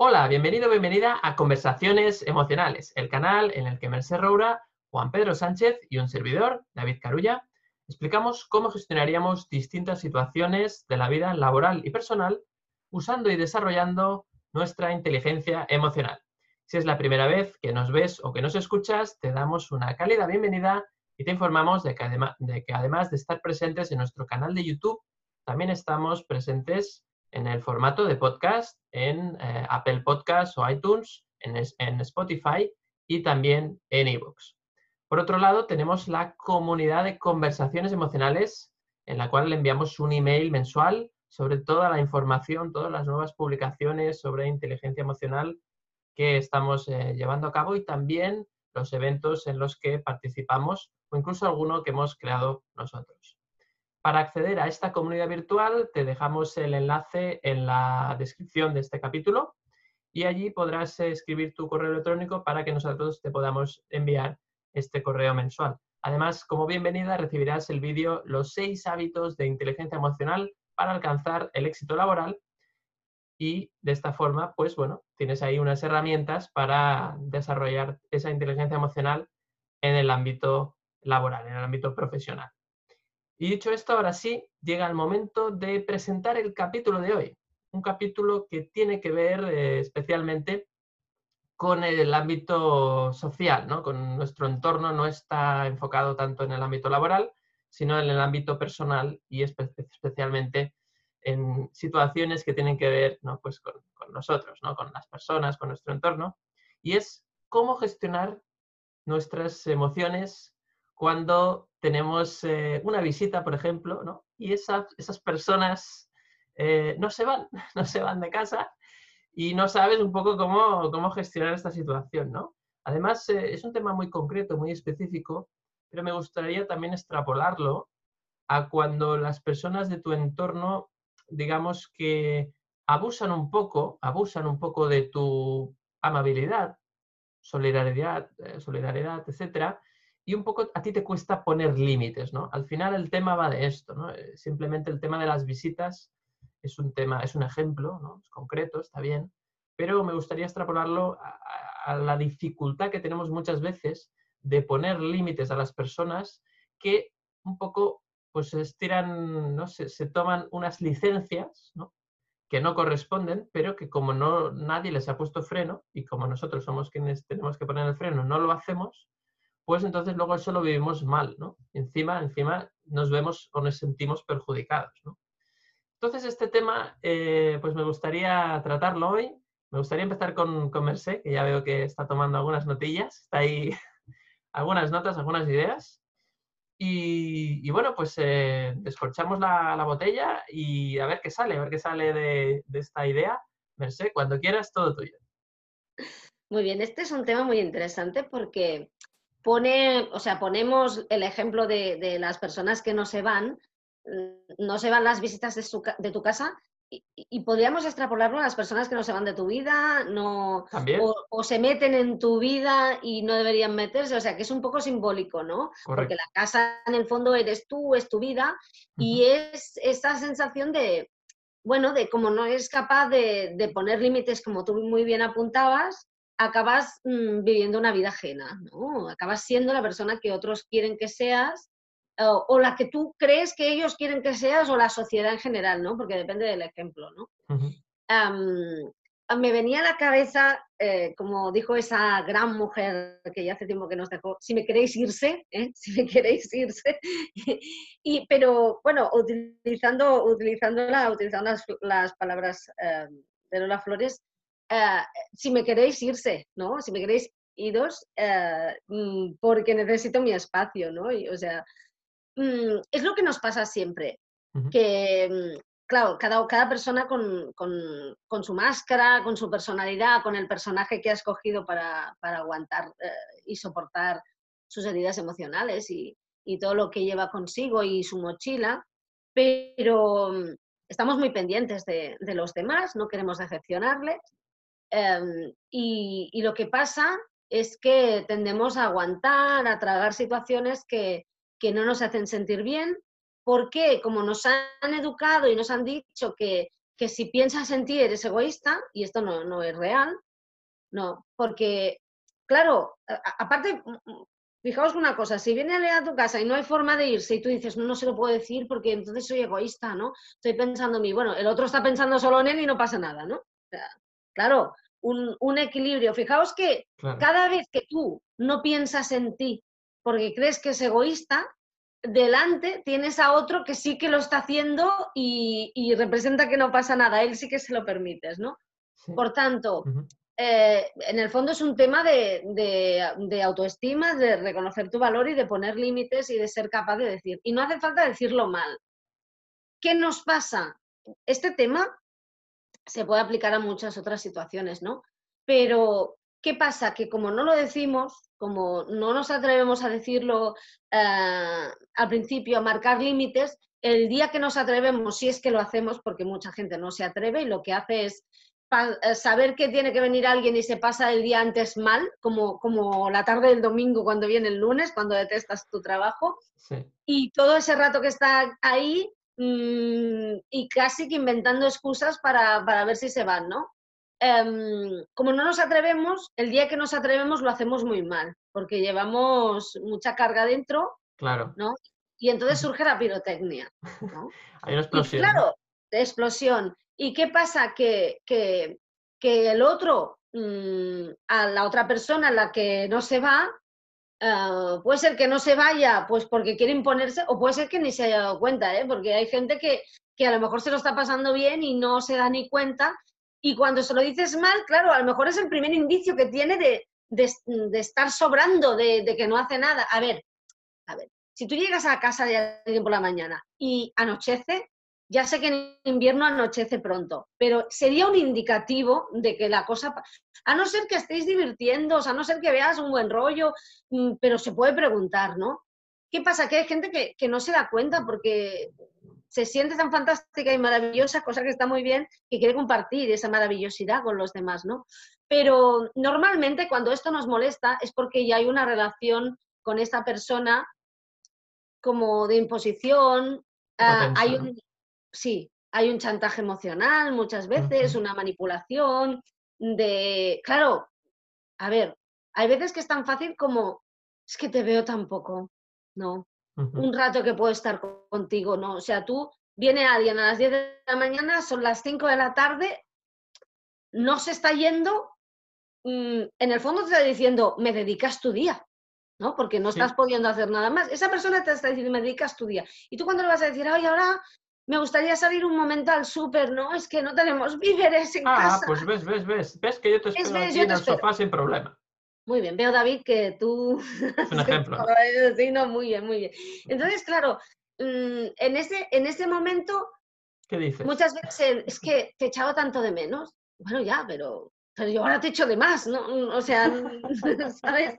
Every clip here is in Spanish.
Hola, bienvenido, bienvenida a Conversaciones Emocionales, el canal en el que Merced Roura, Juan Pedro Sánchez y un servidor, David Carulla, explicamos cómo gestionaríamos distintas situaciones de la vida laboral y personal usando y desarrollando nuestra inteligencia emocional. Si es la primera vez que nos ves o que nos escuchas, te damos una cálida bienvenida y te informamos de que, además de estar presentes en nuestro canal de YouTube, también estamos presentes en el formato de podcast en eh, Apple Podcasts o iTunes, en, Spotify y también en iVoox. Por otro lado, tenemos la comunidad de conversaciones emocionales en la cual le enviamos un email mensual sobre toda la información, todas las nuevas publicaciones sobre inteligencia emocional que estamos eh, llevando a cabo y también los eventos en los que participamos o incluso alguno que hemos creado nosotros. Para acceder a esta comunidad virtual te dejamos el enlace en la descripción de este capítulo y allí podrás escribir tu correo electrónico para que nosotros te podamos enviar este correo mensual. Además, como bienvenida recibirás el vídeo Los seis hábitos de inteligencia emocional para alcanzar el éxito laboral y de esta forma, pues bueno, tienes ahí unas herramientas para desarrollar esa inteligencia emocional en el ámbito laboral, en el ámbito profesional. Y dicho esto, ahora sí, llega el momento de presentar el capítulo de hoy. Un capítulo que tiene que ver eh, especialmente con el ámbito social, ¿no? con nuestro entorno, no está enfocado tanto en el ámbito laboral, sino en el ámbito personal y especialmente en situaciones que tienen que ver ¿no? pues con, con nosotros, ¿no? con las personas, con nuestro entorno, y es cómo gestionar nuestras emociones cuando tenemos eh, una visita, por ejemplo, ¿no? y esas, esas personas eh, no se van, no se van de casa y no sabes un poco cómo, cómo gestionar esta situación. ¿no? Además, eh, es un tema muy concreto, muy específico, pero me gustaría también extrapolarlo a cuando las personas de tu entorno, digamos que abusan un poco, abusan un poco de tu amabilidad, solidaridad, solidaridad, etcétera, y un poco a ti te cuesta poner límites, ¿no? Al final el tema va de esto, ¿no? Eh, simplemente el tema de las visitas es un tema, es un ejemplo, ¿no? Es concreto, está bien, pero me gustaría extrapolarlo a, la dificultad que tenemos muchas veces de poner límites a las personas que un poco pues se estiran, ¿no? Se, se, toman unas licencias, ¿no? que no corresponden, pero que como no nadie les ha puesto freno y como nosotros somos quienes tenemos que poner el freno, no lo hacemos, pues entonces luego eso lo vivimos mal, ¿no? Encima, encima nos vemos o nos sentimos perjudicados, ¿no? Entonces este tema, eh, pues me gustaría tratarlo hoy. Me gustaría empezar con, con que ya veo que está tomando algunas notillas, está ahí algunas notas, algunas ideas. Y, bueno, pues eh, descorchamos la, la, botella y a ver qué sale, a ver qué sale de, de esta idea. Mercé, cuando quieras, todo tuyo. Muy bien, este es un tema muy interesante porque pone, o sea, ponemos el ejemplo de, las personas que no se van, mm, no se van las visitas de, tu casa y, podríamos extrapolarlo a las personas que no se van de tu vida, no, o, se meten en tu vida y no deberían meterse, o sea, que es un poco simbólico, ¿no? Porque la casa en el fondo eres tú, es tu vida y es esta sensación de, bueno, de como no eres capaz de, de poner límites como tú muy bien apuntabas, acabas mm, viviendo una vida ajena, ¿no? Acabas siendo la persona que otros quieren que seas o, la que tú crees que ellos quieren que seas o la sociedad en general, ¿no? Porque depende del ejemplo, ¿no? me venía a la cabeza, eh, como dijo esa gran mujer que ya hace tiempo que nos dejó, si me queréis irse, ¿eh? si me queréis irse. y, pero bueno, utilizando, utilizándola, utilizando las, las palabras em, de Lola Flores, eh, si me queréis irse, ¿no? Si me queréis iros, eh, mm, porque necesito mi espacio, ¿no? o sea, mm, es lo que nos pasa siempre, que, mm, claro, cada, cada persona con, con, su máscara, con su personalidad, con el personaje que ha escogido para, para aguantar eh, y soportar sus heridas emocionales y, y todo lo que lleva consigo y su mochila, pero estamos muy pendientes de, de, los demás, no queremos decepcionarles Em, y, lo que pasa es que tendemos a aguantar, a tragar situaciones que, que no nos hacen sentir bien, porque como nos han educado y nos han dicho que, que si piensas en ti eres egoísta, y esto no, no es real, no, porque, claro, aparte, fijaos una cosa, si viene a leer a tu casa y no hay forma de irse y tú dices, no, no se lo puedo decir porque entonces soy egoísta, ¿no? Estoy pensando en mí, bueno, el otro está pensando solo en él y no pasa nada, ¿no? Claro, un, equilibrio. Fijaos que cada vez que tú no piensas en ti porque crees que es egoísta, delante tienes a otro que sí que lo está haciendo y, representa que no pasa nada, él sí que se lo permites, ¿no? Por tanto, eh, en el fondo es un tema de, autoestima, de reconocer tu valor y de poner límites y de ser capaz de decir. Y no hace falta decirlo mal. ¿Qué nos pasa? Este tema se puede aplicar a muchas otras situaciones, ¿no? Pero, ¿qué pasa? Que como no lo decimos, como no nos atrevemos a decirlo eh, al principio, a marcar límites, el día que nos atrevemos, si es que lo hacemos, porque mucha gente no se atreve y lo que hace es eh, saber que tiene que venir alguien y se pasa el día antes mal, como, como la tarde del domingo cuando viene el lunes, cuando detestas tu trabajo, y todo ese rato que está ahí mm, y casi que inventando excusas para, ver si se van, ¿no? Em, como no nos atrevemos, el día que nos atrevemos lo hacemos muy mal, porque llevamos mucha carga dentro, claro. ¿no? Y entonces surge la pirotecnia, ¿no? Hay una explosión. claro, de explosión. ¿Y qué pasa? Que, que, el otro, mm, a la otra persona, a la que no se va, ah, puede ser que no se vaya pues porque quiere imponerse o puede ser que ni se haya dado cuenta, ¿eh? porque hay gente que, que a lo mejor se lo está pasando bien y no se da ni cuenta. Y cuando se lo dices mal, claro, a lo mejor es el primer indicio que tiene de, de, estar sobrando, de, de, que no hace nada. A ver, a ver, si tú llegas a casa de alguien por la mañana y anochece, ya sé que en invierno anochece pronto, pero sería un indicativo de que la cosa, a no ser que estéis divirtiendo, a no ser que veas un buen rollo, mm, pero se puede preguntar, ¿no? ¿Qué pasa? Que hay gente que, que no se da cuenta porque se siente tan fantástica y maravillosa, cosa que está muy bien, que quiere compartir esa maravillosidad con los demás, ¿no? Pero normalmente cuando esto nos molesta es porque ya hay una relación con esta persona como de imposición, ah, hay un, sí, hay un chantaje emocional muchas veces, una manipulación de, claro, a ver, hay veces que es tan fácil como, es que te veo tan poco, ¿no? Un rato que puedo estar contigo, ¿no? O sea, tú, viene alguien a las 10 de la mañana, son las 5 de la tarde, no se está yendo, mm, en el fondo te está diciendo, me dedicas tu día, ¿no? Porque no estás pudiendo hacer nada más. Esa persona te está diciendo, me dedicas tu día. Y tú cuando le vas a decir, ay, ahora me gustaría salir un momento al súper, ¿no? Es que no tenemos víveres en ah, casa. Ah, pues ves, ves, ves. Ves que yo te espero aquí en el sofá sin problema. Muy bien, veo David que tú... Es un ejemplo. sí, no, muy bien, muy bien. Entonces, claro, mm, en ese, en ese momento... ¿Qué dices? Muchas veces es que te he echado tanto de menos. Bueno, ya, pero, pero yo ahora te echo de más, ¿no? O sea, ¿sabes?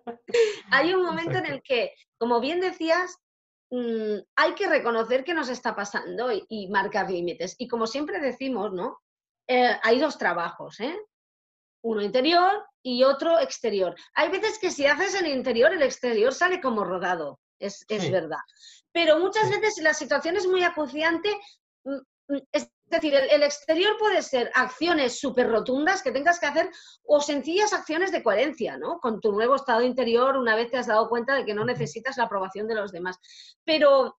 Hay un momento en el que, como bien decías, Mm, hay que reconocer que nos está pasando y, marcar límites. Y como siempre decimos, ¿no? Eh, hay dos trabajos, ¿eh? Uno interior y otro exterior. Hay veces que si haces el interior, el exterior sale como rodado, es, verdad. Pero muchas veces si la situación es muy acuciante, mm, mm, es es decir, el, exterior puede ser acciones súper rotundas que tengas que hacer o sencillas acciones de coherencia, ¿no? Con tu nuevo estado interior una vez te has dado cuenta de que no necesitas la aprobación de los demás. Pero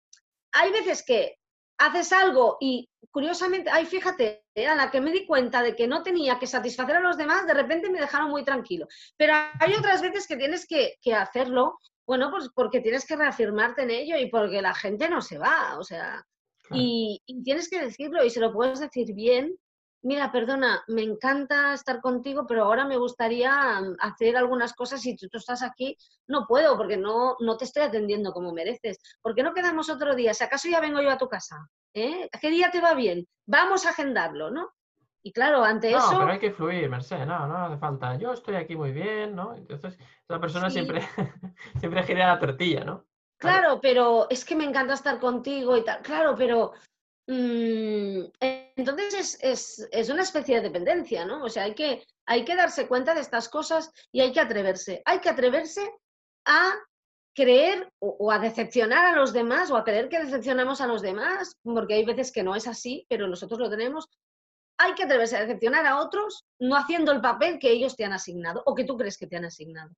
hay veces que haces algo y curiosamente, ay, fíjate, ¿eh? a la que me di cuenta de que no tenía que satisfacer a los demás, de repente me dejaron muy tranquilo. Pero hay otras veces que tienes que, que hacerlo, bueno, pues porque tienes que reafirmarte en ello y porque la gente no se va, o sea, y, tienes que decirlo y se lo puedes decir bien. Mira, perdona, me encanta estar contigo, pero ahora me gustaría mm, hacer algunas cosas y tú, tú estás aquí. No puedo porque no, no te estoy atendiendo como mereces. ¿Por qué no quedamos otro día? Si acaso ya vengo yo a tu casa. ¿eh? ¿Qué día te va bien? Vamos a agendarlo, ¿no? Y claro, ante eso... No, pero hay que fluir, Mercedes, no, no hace falta. Yo estoy aquí muy bien, ¿no? Entonces, esa persona siempre, siempre gira la tortilla, ¿no? Claro, pero es que me encanta estar contigo y tal. Claro, pero mm, entonces es, una especie de dependencia, ¿no? O sea, hay que, hay que darse cuenta de estas cosas y hay que atreverse. Hay que atreverse a creer o, a decepcionar a los demás o a creer que decepcionamos a los demás, porque hay veces que no es así, pero nosotros lo tenemos, hay que atreverse a decepcionar a otros no haciendo el papel que ellos te han asignado o que tú crees que te han asignado.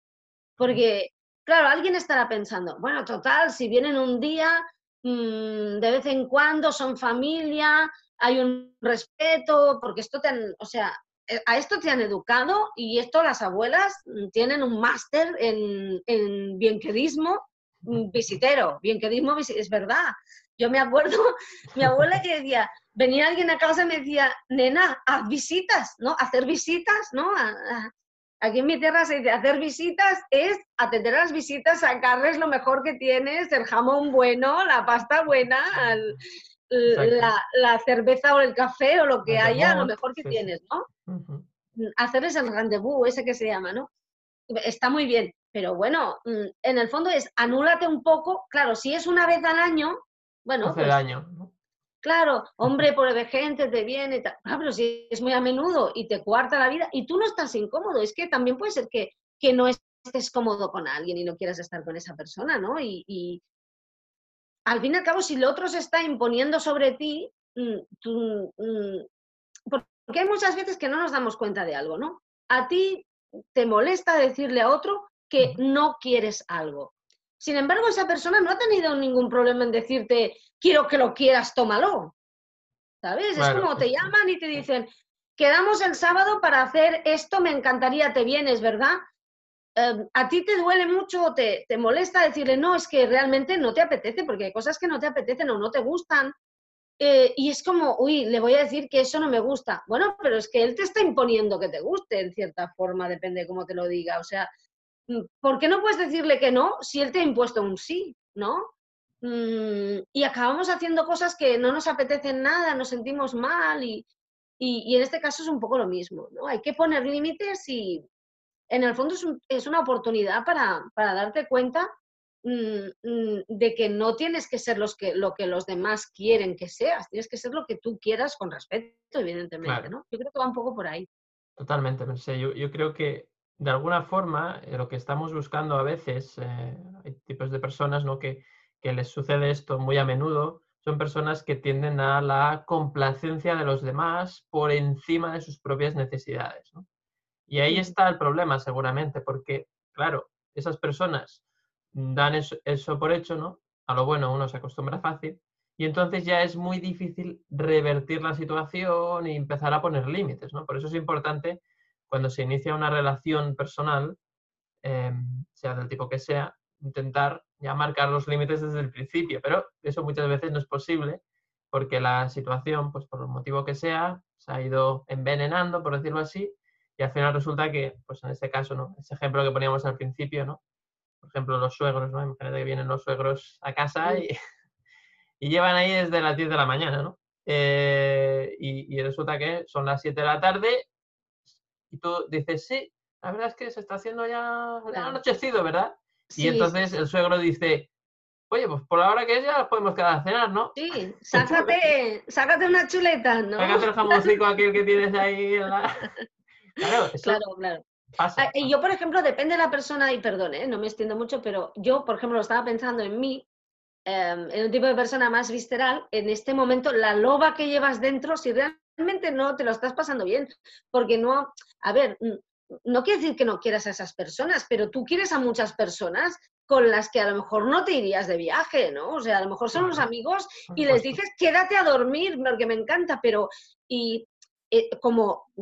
Porque, claro, alguien estará pensando, bueno, total, si vienen un día, mm, de vez en cuando son familia, hay un respeto, porque esto te han, o sea, eh, a esto te han educado y esto las abuelas tienen un máster en, en bienquedismo mm, visitero, bienquedismo es verdad. Yo me acuerdo, mi abuela que decía, venía alguien a casa y me decía, nena, haz visitas, ¿no? Hacer visitas, ¿no? Aquí en mi tierra se dice, hacer visitas es atender a las visitas, sacarles lo mejor que tienes, el jamón bueno, la pasta buena, la, cerveza o el café o lo que haya, lo mejor que tienes, ¿no? Hacerles el rendezvous, ese que se llama, ¿no? Está muy bien, pero bueno, mm, en el fondo es anúlate un poco, claro, si es una vez al año, bueno. Hace pues, daño, ¿no? Claro, hombre, gente te viene, tal. Ah, pero si es muy a menudo y te cuarta la vida y tú no estás incómodo, es que también puede ser que, que no estés cómodo con alguien y no quieras estar con esa persona, ¿no? Y, al fin y al cabo, si el otro se está imponiendo sobre ti, mm, tú, mm, porque hay muchas veces que no nos damos cuenta de algo, ¿no? A ti te molesta decirle a otro que no quieres algo. Sin embargo, esa persona no ha tenido ningún problema en decirte, quiero que lo quieras, tómalo. ¿Sabes? es como te llaman y te dicen, quedamos el sábado para hacer esto, me encantaría, te vienes, ¿verdad? Em, a ti te duele mucho o te, te, molesta decirle, no, es que realmente no te apetece, porque hay cosas que no te apetecen o no te gustan. Eh, y es como, uy, le voy a decir que eso no me gusta. Bueno, pero es que él te está imponiendo que te guste, en cierta forma, depende de cómo te lo diga. O sea, ¿por qué no puedes decirle que no si él te ha impuesto un sí, ¿no? Mm, y acabamos haciendo cosas que no nos apetecen nada, nos sentimos mal y, en este caso es un poco lo mismo, ¿no? Hay que poner límites y en el fondo es, una oportunidad para, darte cuenta mm, de que no tienes que ser los que, lo que los demás quieren que seas, tienes que ser lo que tú quieras con respeto, evidentemente, ¿no? Yo creo que va un poco por ahí. Totalmente, Yo, yo creo que de alguna forma, eh, lo que estamos buscando a veces, eh, hay tipos de personas ¿no? que, les sucede esto muy a menudo, son personas que tienden a la complacencia de los demás por encima de sus propias necesidades. Y ahí está el problema seguramente, porque, claro, esas personas dan eso, eso, por hecho, ¿no? A lo bueno uno se acostumbra fácil, y entonces ya es muy difícil revertir la situación y empezar a poner límites, ¿no? Por eso es importante cuando se inicia una relación personal, em, sea del tipo que sea, intentar ya marcar los límites desde el principio, pero eso muchas veces no es posible porque la situación, pues por el motivo que sea, se ha ido envenenando, por decirlo así, y al final resulta que, pues en este caso, ¿no? Ese ejemplo que poníamos al principio, ¿no? Por ejemplo, los suegros, ¿no? Imagínate que vienen los suegros a casa y, y llevan ahí desde las 10 de la mañana, ¿no? Eh, y, y, resulta que son las 7 de la tarde y tú dices, sí, la verdad es que se está haciendo ya anochecido, ¿verdad? y entonces el suegro dice, oye, pues por la hora que es ya podemos quedar a cenar, ¿no? Sí, sácate, sácate una chuleta, ¿no? Sácate el jamoncito aquel que tienes ahí. Claro, claro, claro. Ah, y yo, por ejemplo, depende de la persona, y perdón, ¿eh? no me extiendo mucho, pero yo, por ejemplo, estaba pensando en mí, em, en un tipo de persona más visceral, en este momento, la loba que llevas dentro, si realmente no te lo estás pasando bien, porque no, a ver, no quiere decir que no quieras a esas personas, pero tú quieres a muchas personas con las que a lo mejor no te irías de viaje, ¿no? O sea, a lo mejor son los amigos y les dices, quédate a dormir, porque me encanta, pero y eh, como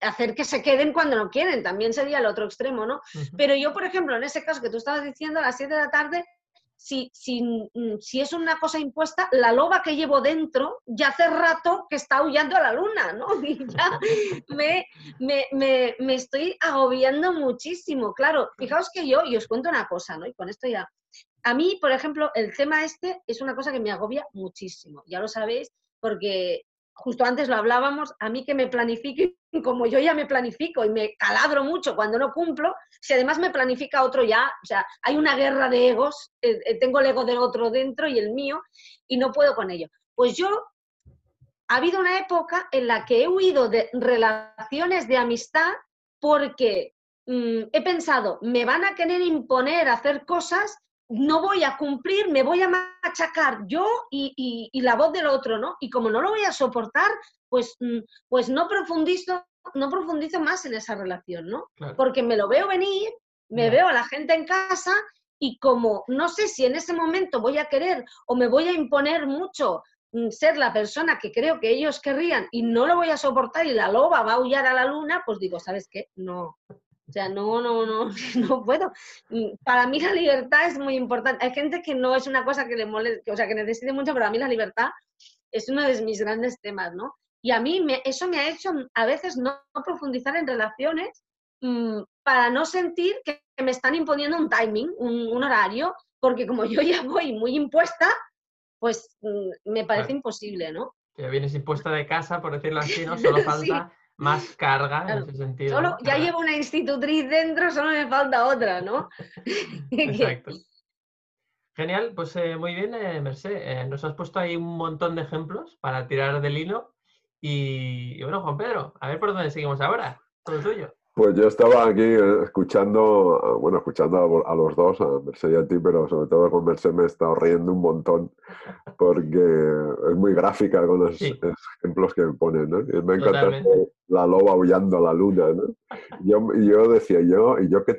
hacer que se queden cuando no quieren, también sería el otro extremo, ¿no? Pero yo, por ejemplo, en ese caso que tú estabas diciendo, a las 7 de la tarde, si, si, mm, si, es una cosa impuesta, la loba que llevo dentro ya hace rato que está huyendo a la luna, ¿no? Y ya me, me, me, me, estoy agobiando muchísimo. Claro, fijaos que yo, y os cuento una cosa, ¿no? Y con esto ya. A mí, por ejemplo, el tema este es una cosa que me agobia muchísimo, ya lo sabéis, porque justo antes lo hablábamos, a mí que me planifique, como yo ya me planifico y me caladro mucho cuando no cumplo, si además me planifica otro ya, o sea, hay una guerra de egos, eh, eh, tengo el ego de otro dentro y el mío, y no puedo con ello. Pues yo, ha habido una época en la que he huido de relaciones de amistad porque mm, he pensado, me van a querer imponer hacer cosas no voy a cumplir, me voy a machacar yo y, la voz del otro, ¿no? Y como no lo voy a soportar, pues, mm, pues no profundizo, no profundizo más en esa relación, ¿no? Porque me lo veo venir, me veo a la gente en casa y como no sé si en ese momento voy a querer o me voy a imponer mucho mm, ser la persona que creo que ellos querrían y no lo voy a soportar y la loba va a aullar a la luna, pues digo, ¿sabes qué? No, sea, no, no, no, no puedo. Mm, para mí la libertad es muy importante. Hay gente que no es una cosa que le moleste, o sea, que necesite mucho, pero a mí la libertad es uno de mis grandes temas, ¿no? Y a mí me, eso me ha hecho a veces no profundizar en relaciones mm, para no sentir que me están imponiendo un timing, un, horario, porque como yo ya voy muy impuesta, pues mm, me parece imposible, ¿no? Ya vienes impuesta de casa, por decirlo así, ¿no? Solo falta más carga en ese sentido. Solo, Ya llevo una institutriz dentro, solo me falta otra, ¿no? Exacto. Genial, pues eh, muy bien, eh, Merced. Eh, nos has puesto ahí un montón de ejemplos para tirar del hilo. Y, y, bueno, Juan Pedro, a ver por dónde seguimos ahora. Todo tuyo. Pues yo estaba aquí eh, escuchando, ah, bueno, escuchando a, los dos, a Merced y a ti, pero sobre todo con Merced me he estado riendo un montón porque es muy gráfica con los ejemplos que me ponen, ¿no? Y me encanta la loba aullando a la luna, ¿no? Yo, yo decía, yo, y yo que,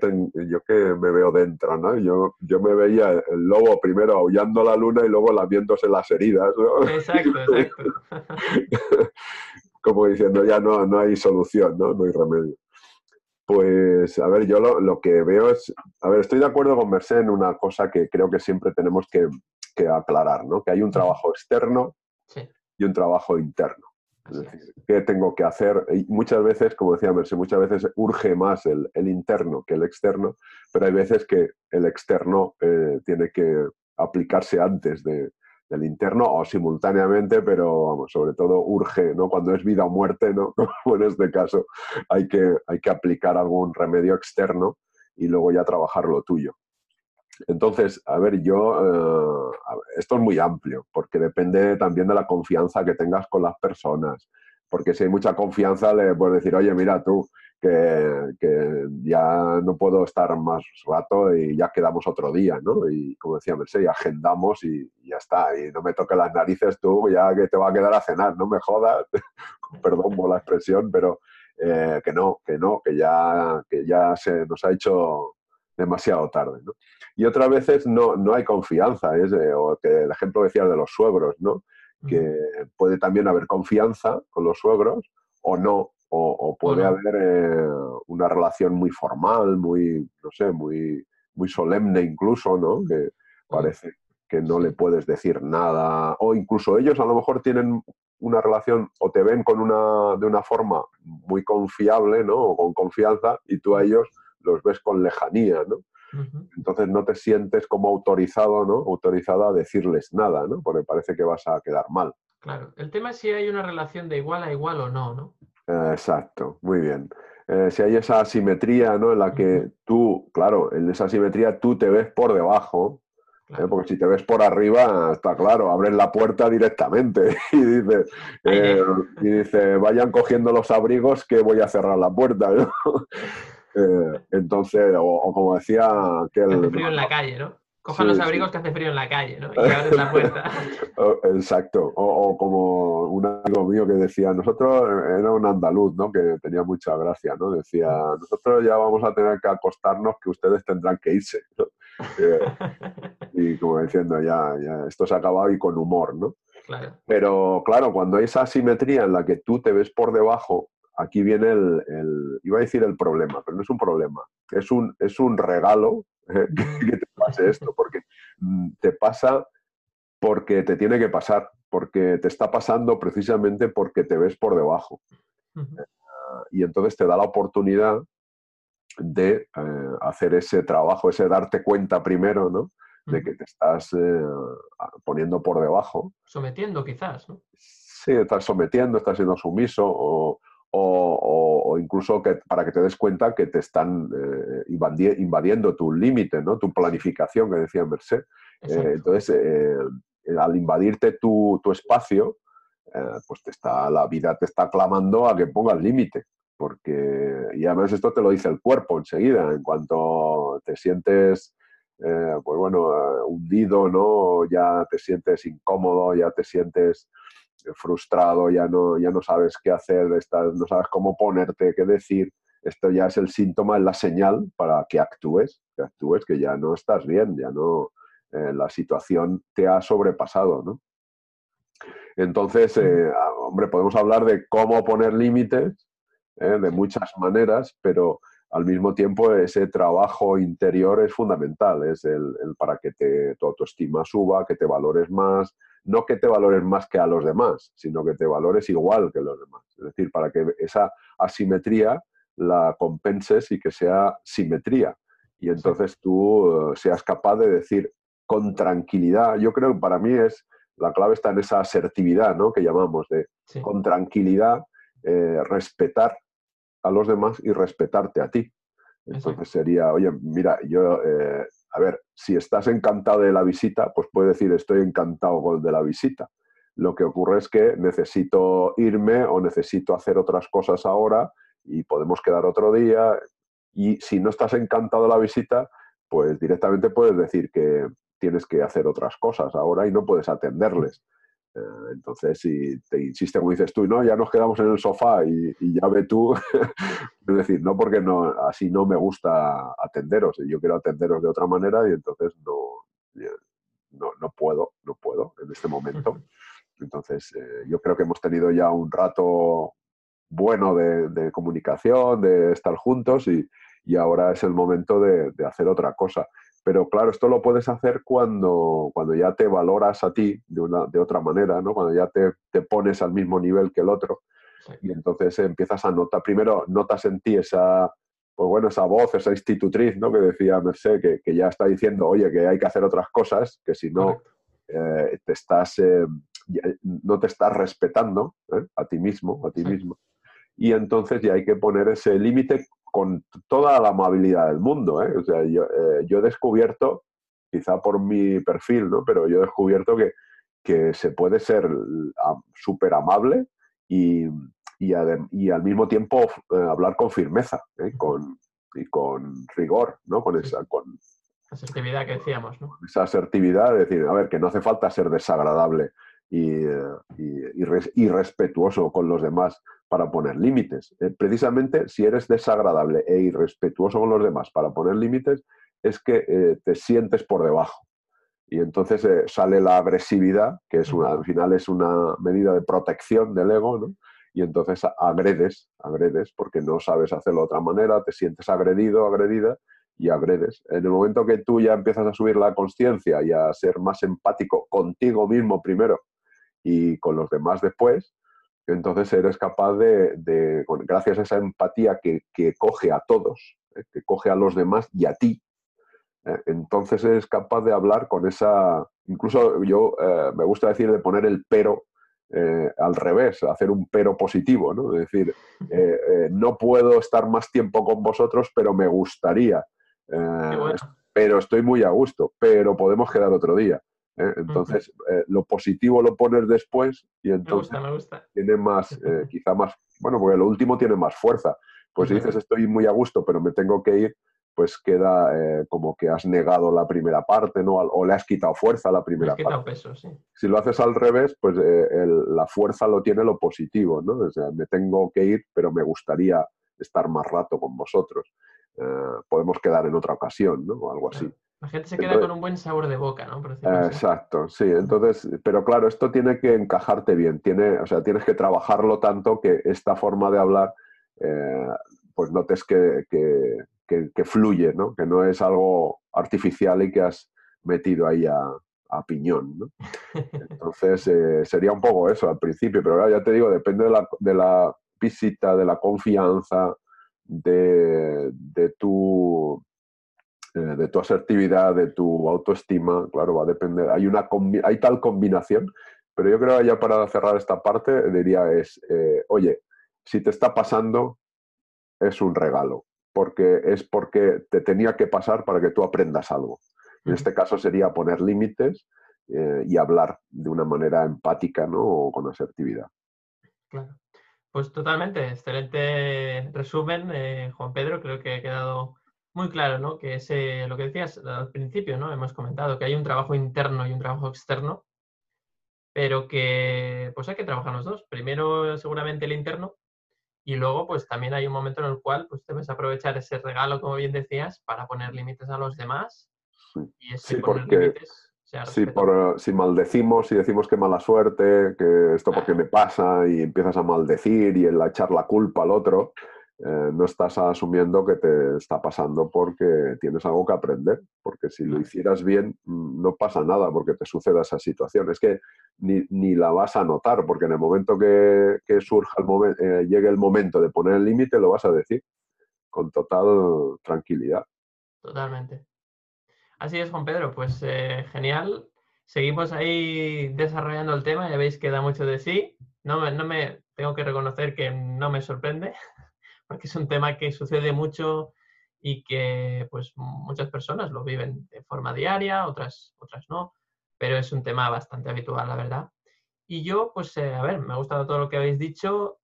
yo que me veo dentro, ¿no? Yo, yo me veía el lobo primero aullando a la luna y luego lamiéndose las heridas, ¿no? Exacto, exacto. Como diciendo, ya no, no hay solución, ¿no? No hay remedio. Pues, a ver, yo lo, que veo es, a ver, estoy de acuerdo con Merced en una cosa que creo que siempre tenemos que, aclarar, ¿no? Que hay un trabajo externo y un trabajo interno. Es decir, ¿qué tengo que hacer? Y muchas veces, como decía Merced, muchas veces urge más el, interno que el externo, pero hay veces que el externo eh, tiene que aplicarse antes de, del interno o simultáneamente, pero sobre todo urge, ¿no? Cuando es vida o muerte, ¿no? Como en este caso, hay que, hay que aplicar algún remedio externo y luego ya trabajar lo tuyo. Entonces, a ver, yo, eh, esto es muy amplio, porque depende también de la confianza que tengas con las personas, porque si hay mucha confianza le puedes decir, oye, mira tú, que, ya no puedo estar más rato y ya quedamos otro día, ¿no? Y como decía Mercedes, agendamos y, ya está. Y no me toques las narices tú, ya que te va a quedar a cenar, no me jodas, perdón por la expresión, pero eh, que no, que no, que ya, que ya se nos ha hecho demasiado tarde, ¿no? Y otras veces no, no hay confianza, o que el ejemplo decía de los suegros, ¿no? Que puede también haber confianza con los suegros o no, o, puede haber eh, una relación muy formal, muy, no sé, muy, muy solemne incluso, ¿no? Que parece que no le puedes decir nada. O incluso ellos a lo mejor tienen una relación o te ven con una, de una forma muy confiable, ¿no? O con confianza y tú a ellos los ves con lejanía, ¿no? Entonces no te sientes como autorizado, ¿no? Autorizada a decirles nada, ¿no? Porque parece que vas a quedar mal. Claro. El tema es si hay una relación de igual a igual o no, ¿no? Eh, exacto, muy bien. Eh, si hay esa asimetría, ¿no? En la que tú, claro, en esa asimetría tú te ves por debajo, ¿eh? porque si te ves por arriba, está claro, abres la puerta directamente y dices, y dice, vayan cogiendo los abrigos que voy a cerrar la puerta, entonces, o, como decía que el... frío en la calle, ¿no? Cojan los abrigos que hace frío en la calle, ¿no? Y que abres la puerta. Oh, exacto. O, como un amigo mío que decía, nosotros, era un andaluz, ¿no? Que tenía mucha gracia, ¿no? Decía, nosotros ya vamos a tener que acostarnos que ustedes tendrán que irse, eh, y como diciendo, ya, ya, esto se ha acabado y con humor, ¿no? Claro. Pero claro, cuando hay esa asimetría en la que tú te ves por debajo, aquí viene el, el, iba a decir el problema, pero no es un problema, es un, es un regalo. que te pase esto, porque mm, te pasa porque te tiene que pasar, porque te está pasando precisamente porque te ves por debajo. y entonces te da la oportunidad de eh, hacer ese trabajo, ese darte cuenta primero, ¿no? De que te estás eh, poniendo por debajo. Sometiendo quizás, ¿no? Sí, estás sometiendo, estás siendo sumiso o, o, incluso que, para que te des cuenta que te están eh, invadiendo tu límite, ¿no? tu planificación, que decía Merced. Eh, entonces, eh, al invadirte tu, espacio, pues te está, la vida te está clamando a que pongas límite. Porque, y además esto te lo dice el cuerpo enseguida, en cuanto te sientes, pues bueno, hundido, ¿no? Ya te sientes incómodo, ya te sientes frustrado, ya no, ya no sabes qué hacer, estás, no sabes cómo ponerte, qué decir, esto ya es el síntoma, es la señal para que actúes, que actúes, que ya no estás bien, ya no, eh, la situación te ha sobrepasado, ¿no? Entonces, eh, ah, hombre, podemos hablar de cómo poner límites ¿eh? de muchas maneras, pero al mismo tiempo ese trabajo interior es fundamental, es el, para que te, tu autoestima suba, que te valores más, no que te valores más que a los demás, sino que te valores igual que los demás. Es decir, para que esa asimetría la compenses y que sea simetría. Y entonces tú eh, seas capaz de decir con tranquilidad, yo creo que para mí es, la clave está en esa asertividad, ¿no? Que llamamos de con tranquilidad eh, respetar a los demás y respetarte a ti. Entonces sería, oye, mira, yo, eh, a ver, si estás encantado de la visita, pues puedes decir, estoy encantado de la visita. Lo que ocurre es que necesito irme o necesito hacer otras cosas ahora y podemos quedar otro día. Y si no estás encantado de la visita, pues directamente puedes decir que tienes que hacer otras cosas ahora y no puedes atenderles. Eh, entonces, si te insiste, como dices tú, no, ya nos quedamos en el sofá y, ya ve tú, es decir, no porque no, así no me gusta atenderos, yo quiero atenderos de otra manera y entonces no, no, no puedo, no puedo en este momento. Entonces, eh, yo creo que hemos tenido ya un rato bueno de, comunicación, de estar juntos y, ahora es el momento de, hacer otra cosa. Pero claro, esto lo puedes hacer cuando, cuando ya te valoras a ti de, una, de otra manera, ¿no? cuando ya te, te, pones al mismo nivel que el otro. Y entonces empiezas a notar, primero notas en ti esa, pues bueno, esa voz, esa institutriz, ¿no? Que decía Merced, que, que ya está diciendo, oye, que hay que hacer otras cosas, que si no, eh, te estás, eh, no te estás respetando ¿eh? a ti mismo, a ti mismo y entonces ya hay que poner ese límite con toda la amabilidad del mundo. ¿eh? O sea, yo, eh, yo, he descubierto, quizá por mi perfil, ¿no? pero yo he descubierto que, que se puede ser súper amable y, y, y, al mismo tiempo eh, hablar con firmeza con, y con rigor, ¿no? con esa... Con, asertividad que decíamos, ¿no? Esa asertividad, de decir, a ver, que no hace falta ser desagradable y, y, y respetuoso con los demás para poner límites. Eh, precisamente si eres desagradable e irrespetuoso con los demás para poner límites, es que eh, te sientes por debajo. Y entonces eh, sale la agresividad, que es una, al final es una medida de protección del ego, ¿no? y entonces agredes, agredes, porque no sabes hacerlo de otra manera, te sientes agredido, agredida, y agredes. En el momento que tú ya empiezas a subir la conciencia y a ser más empático contigo mismo primero y con los demás después, entonces eres capaz de, gracias a esa empatía que, coge a todos, ¿eh? que coge a los demás y a ti, ¿eh? entonces eres capaz de hablar con esa, incluso yo eh, me gusta decir de poner el pero al revés, hacer un pero positivo, ¿no? Es decir, no puedo estar más tiempo con vosotros, pero me gustaría, pero estoy muy a gusto, pero podemos quedar otro día. ¿Eh? Entonces, eh, lo positivo lo pones después y entonces tiene más, eh, quizá más, bueno, porque lo último tiene más fuerza. Pues si dices estoy muy a gusto, pero me tengo que ir, pues queda como que has negado la primera parte, ¿no? O le has quitado fuerza a la primera parte. Peso, sí. Si lo haces al revés, pues la fuerza lo tiene lo positivo, ¿no? O sea, me tengo que ir, pero me gustaría estar más rato con vosotros. podemos quedar en otra ocasión, ¿no? O algo así. La gente se queda con un buen sabor de boca, ¿no? exacto, sí. Entonces, pero claro, esto tiene que encajarte bien. Tiene, o sea, tienes que trabajarlo tanto que esta forma de hablar, eh, pues notes que, que, fluye, ¿no? Que no es algo artificial y que has metido ahí a, piñón, ¿no? Entonces, eh, sería un poco eso al principio, pero ya te digo, depende de la, de la visita, de la confianza, de, de tu eh, de tu asertividad, de tu autoestima, claro, va a depender. Hay, una hay tal combinación, pero yo creo que ya para cerrar esta parte diría es, eh, oye, si te está pasando, es un regalo, porque es porque te tenía que pasar para que tú aprendas algo. En este caso sería poner límites eh, y hablar de una manera empática ¿no? o con asertividad. Claro. Pues totalmente, excelente resumen, Juan Pedro, creo que ha quedado muy claro, ¿no? Que es lo que decías al principio, ¿no? Hemos comentado que hay un trabajo interno y un trabajo externo. pero que pues hay que trabajar los dos. Primero seguramente el interno y luego pues también hay un momento en el cual pues debes aprovechar ese regalo, como bien decías, para poner límites a los demás. Y ese sí, porque si, por, si maldecimos y decimos que mala suerte, que esto porque me pasa y empiezas a maldecir y a echar la culpa al otro, eh, no estás asumiendo que te está pasando porque tienes algo que aprender, porque si lo hicieras bien mm, no pasa nada porque te suceda esa situación. Es que ni, la vas a notar, porque en el momento que, surja el eh, llegue el momento de poner el límite, lo vas a decir con total tranquilidad. Totalmente. Así es, Juan Pedro, pues eh, genial. Seguimos ahí desarrollando el tema, ya veis que da mucho de sí. No no me tengo que reconocer que no me sorprende, porque es un tema que sucede mucho y que pues muchas personas lo viven de forma diaria, otras, otras no, pero es un tema bastante habitual, la verdad. Y yo, pues, eh, a ver, me ha gustado todo lo que habéis dicho.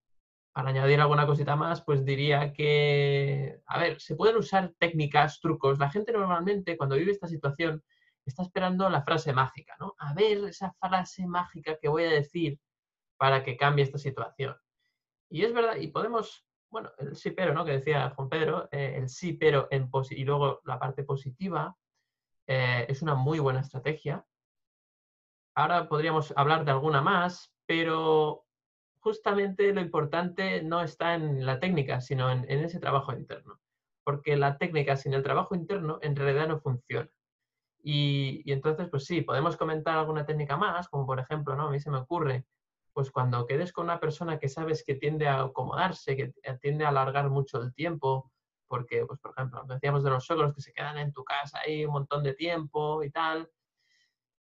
Para añadir alguna cosita más, pues diría que, a ver, se pueden usar técnicas, trucos. La gente normalmente cuando vive esta situación está esperando la frase mágica, ¿no? A ver esa frase mágica que voy a decir para que cambie esta situación. Y es verdad, y podemos bueno, el sí pero, ¿no? Que decía Juan Pedro, eh, el sí pero en y luego la parte positiva eh, es una muy buena estrategia. Ahora podríamos hablar de alguna más, pero justamente lo importante no está en la técnica, sino en, ese trabajo interno. Porque la técnica sin el trabajo interno en realidad no funciona. Y, y, entonces, pues sí, podemos comentar alguna técnica más, como por ejemplo, ¿no? A mí se me ocurre pues cuando quedes con una persona que sabes que tiende a acomodarse, que tiende a alargar mucho el tiempo, porque, pues, por ejemplo, decíamos de los suegros que se quedan en tu casa ahí un montón de tiempo y tal,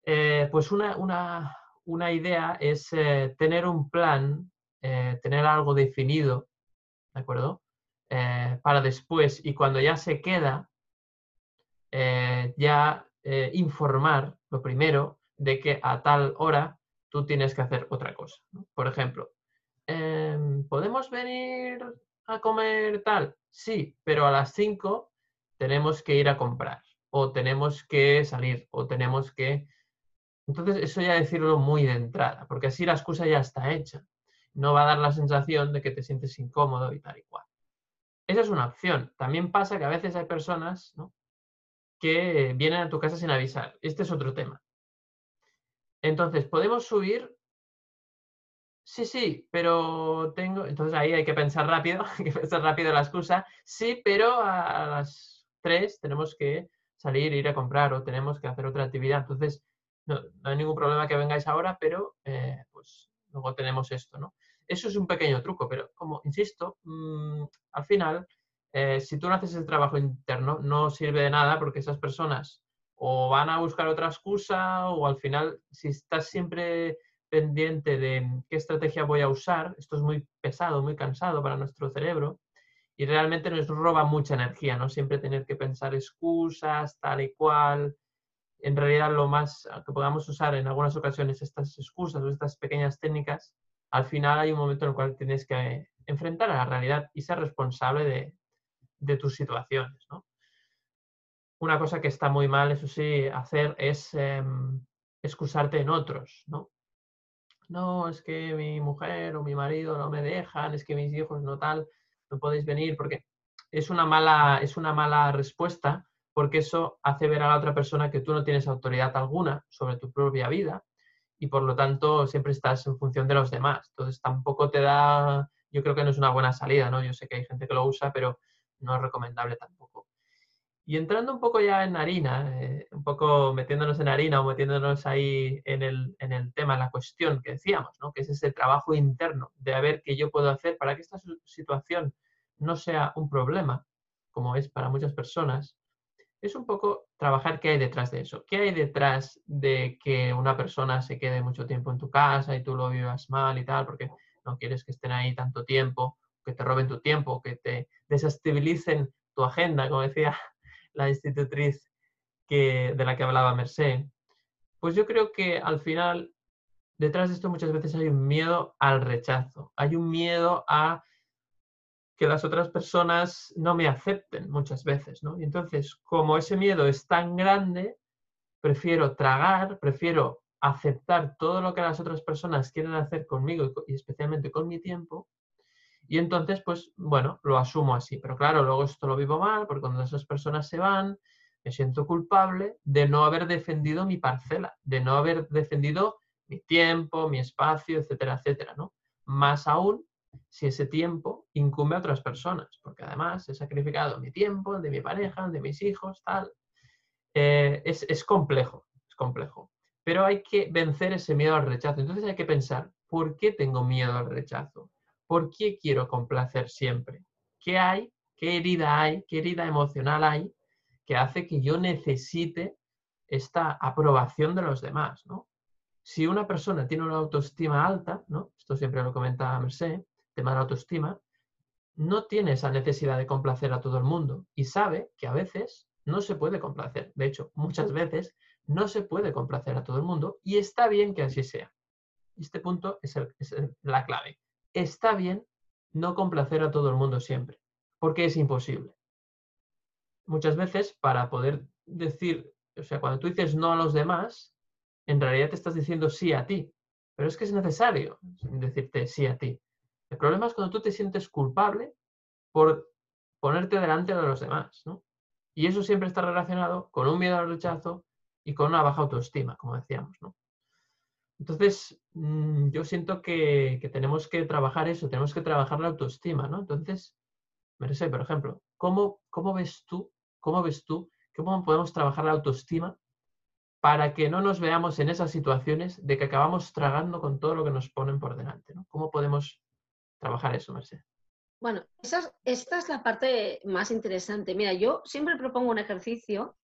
eh, pues una, una, idea es eh, tener un plan, eh, tener algo definido, ¿de acuerdo? para después y cuando ya se queda, ya informar, lo primero, de que a tal hora tú tienes que hacer otra cosa. Por ejemplo, em, ¿podemos venir a comer tal? Sí, pero a las 5 tenemos que ir a comprar o tenemos que salir o tenemos que... Entonces, eso ya decirlo muy de entrada, porque así la excusa ya está hecha. No va a dar la sensación de que te sientes incómodo y tal y cual. Esa es una opción. También pasa que a veces hay personas que vienen a tu casa sin avisar. Este es otro tema. Entonces, ¿podemos subir? Sí, sí, pero tengo... Entonces ahí hay que pensar rápido, hay que pensar rápido la excusa. Sí, pero a las 3 tenemos que salir, ir a comprar o tenemos que hacer otra actividad. Entonces, no, hay ningún problema que vengáis ahora, pero eh, pues luego tenemos esto, ¿no? Eso es un pequeño truco, pero como insisto, mm, al final, eh, si tú no haces el trabajo interno, no sirve de nada porque esas personas o van a buscar otra excusa o al final, si estás siempre pendiente de qué estrategia voy a usar, esto es muy pesado, muy cansado para nuestro cerebro y realmente nos roba mucha energía, ¿no? Siempre tener que pensar excusas, tal y cual. En realidad, lo más que podamos usar en algunas ocasiones estas excusas o estas pequeñas técnicas, al final hay un momento en el cual tienes que enfrentar a la realidad y ser responsable de, tus situaciones, ¿no? Una cosa que está muy mal, eso sí, hacer es em, excusarte en otros, ¿no? No, es que mi mujer o mi marido no me dejan, es que mis hijos no tal, no podéis venir, porque es una mala, es una mala respuesta, porque eso hace ver a la otra persona que tú no tienes autoridad alguna sobre tu propia vida y por lo tanto siempre estás en función de los demás. Entonces tampoco te da, yo creo que no es una buena salida, ¿no? Yo sé que hay gente que lo usa, pero no es recomendable tampoco. Y entrando un poco ya en harina, eh, un poco metiéndonos en harina o metiéndonos ahí en el, en el tema, en la cuestión que decíamos, ¿no? que es ese trabajo interno de a ver qué yo puedo hacer para que esta situación no sea un problema, como es para muchas personas, es un poco trabajar qué hay detrás de eso. ¿Qué hay detrás de que una persona se quede mucho tiempo en tu casa y tú lo vivas mal y tal, porque no quieres que estén ahí tanto tiempo, que te roben tu tiempo, que te desestabilicen tu agenda, como decía la institutriz que, de la que hablaba Merced, pues yo creo que al final detrás de esto muchas veces hay un miedo al rechazo, hay un miedo a que las otras personas no me acepten muchas veces, ¿no? Y entonces, como ese miedo es tan grande, prefiero tragar, prefiero aceptar todo lo que las otras personas quieren hacer conmigo y especialmente con mi tiempo. Y entonces, pues bueno, lo asumo así. Pero claro, luego esto lo vivo mal porque cuando esas personas se van, me siento culpable de no haber defendido mi parcela, de no haber defendido mi tiempo, mi espacio, etcétera, etcétera, ¿no? Más aún si ese tiempo incumbe a otras personas, porque además he sacrificado mi tiempo, el de mi pareja, el de mis hijos, tal. Eh, es, es complejo, es complejo. Pero hay que vencer ese miedo al rechazo. Entonces hay que pensar, ¿por qué tengo miedo al rechazo? ¿Por qué quiero complacer siempre? ¿Qué hay? ¿Qué herida hay? ¿Qué herida emocional hay que hace que yo necesite esta aprobación de los demás? Si una persona tiene una autoestima alta, ¿no? esto siempre lo comenta Merced, tema de la autoestima, no tiene esa necesidad de complacer a todo el mundo y sabe que a veces no se puede complacer. De hecho, muchas veces no se puede complacer a todo el mundo y está bien que así sea. Este punto es la clave. Está bien no complacer a todo el mundo siempre, porque es imposible muchas veces para poder decir, o sea, cuando tú dices no a los demás, en realidad te estás diciendo sí a ti. Pero es que es necesario decirte sí a ti. El problema es cuando tú te sientes culpable por ponerte delante de los demás, ¿no? Y eso siempre está relacionado con un miedo al rechazo y con una baja autoestima, como decíamos, ¿no? Entonces, mm, yo siento que, que, tenemos que trabajar eso, tenemos que trabajar la autoestima, ¿no? Entonces, Merce, por ejemplo, ¿cómo, ¿cómo ves tú ¿Cómo ves tú? ¿Cómo podemos trabajar la autoestima para que no nos veamos en esas situaciones de que acabamos tragando con todo lo que nos ponen por delante? ¿Cómo podemos trabajar eso, Mercedes? Bueno, esa, esta es la parte más interesante. Mira, yo siempre propongo un ejercicio,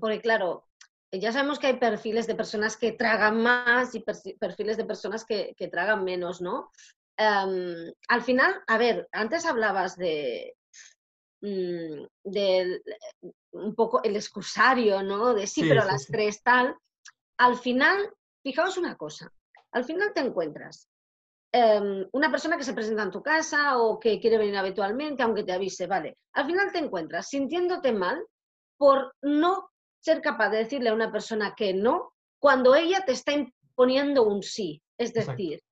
porque claro, ya sabemos que hay perfiles de personas que tragan más y perfiles de personas que, tragan menos, ¿no? Em, al final, a ver, antes hablabas de, Mm, un poco el excusario, ¿no? De sí, pero las tres tal. Al final, fijaos una cosa, al final te encuentras em, una persona que se presenta en tu casa o que quiere venir habitualmente, aunque te avise, vale. Al final te encuentras sintiéndote mal por no ser capaz de decirle a una persona que no cuando ella te está imponiendo un sí. Es decir,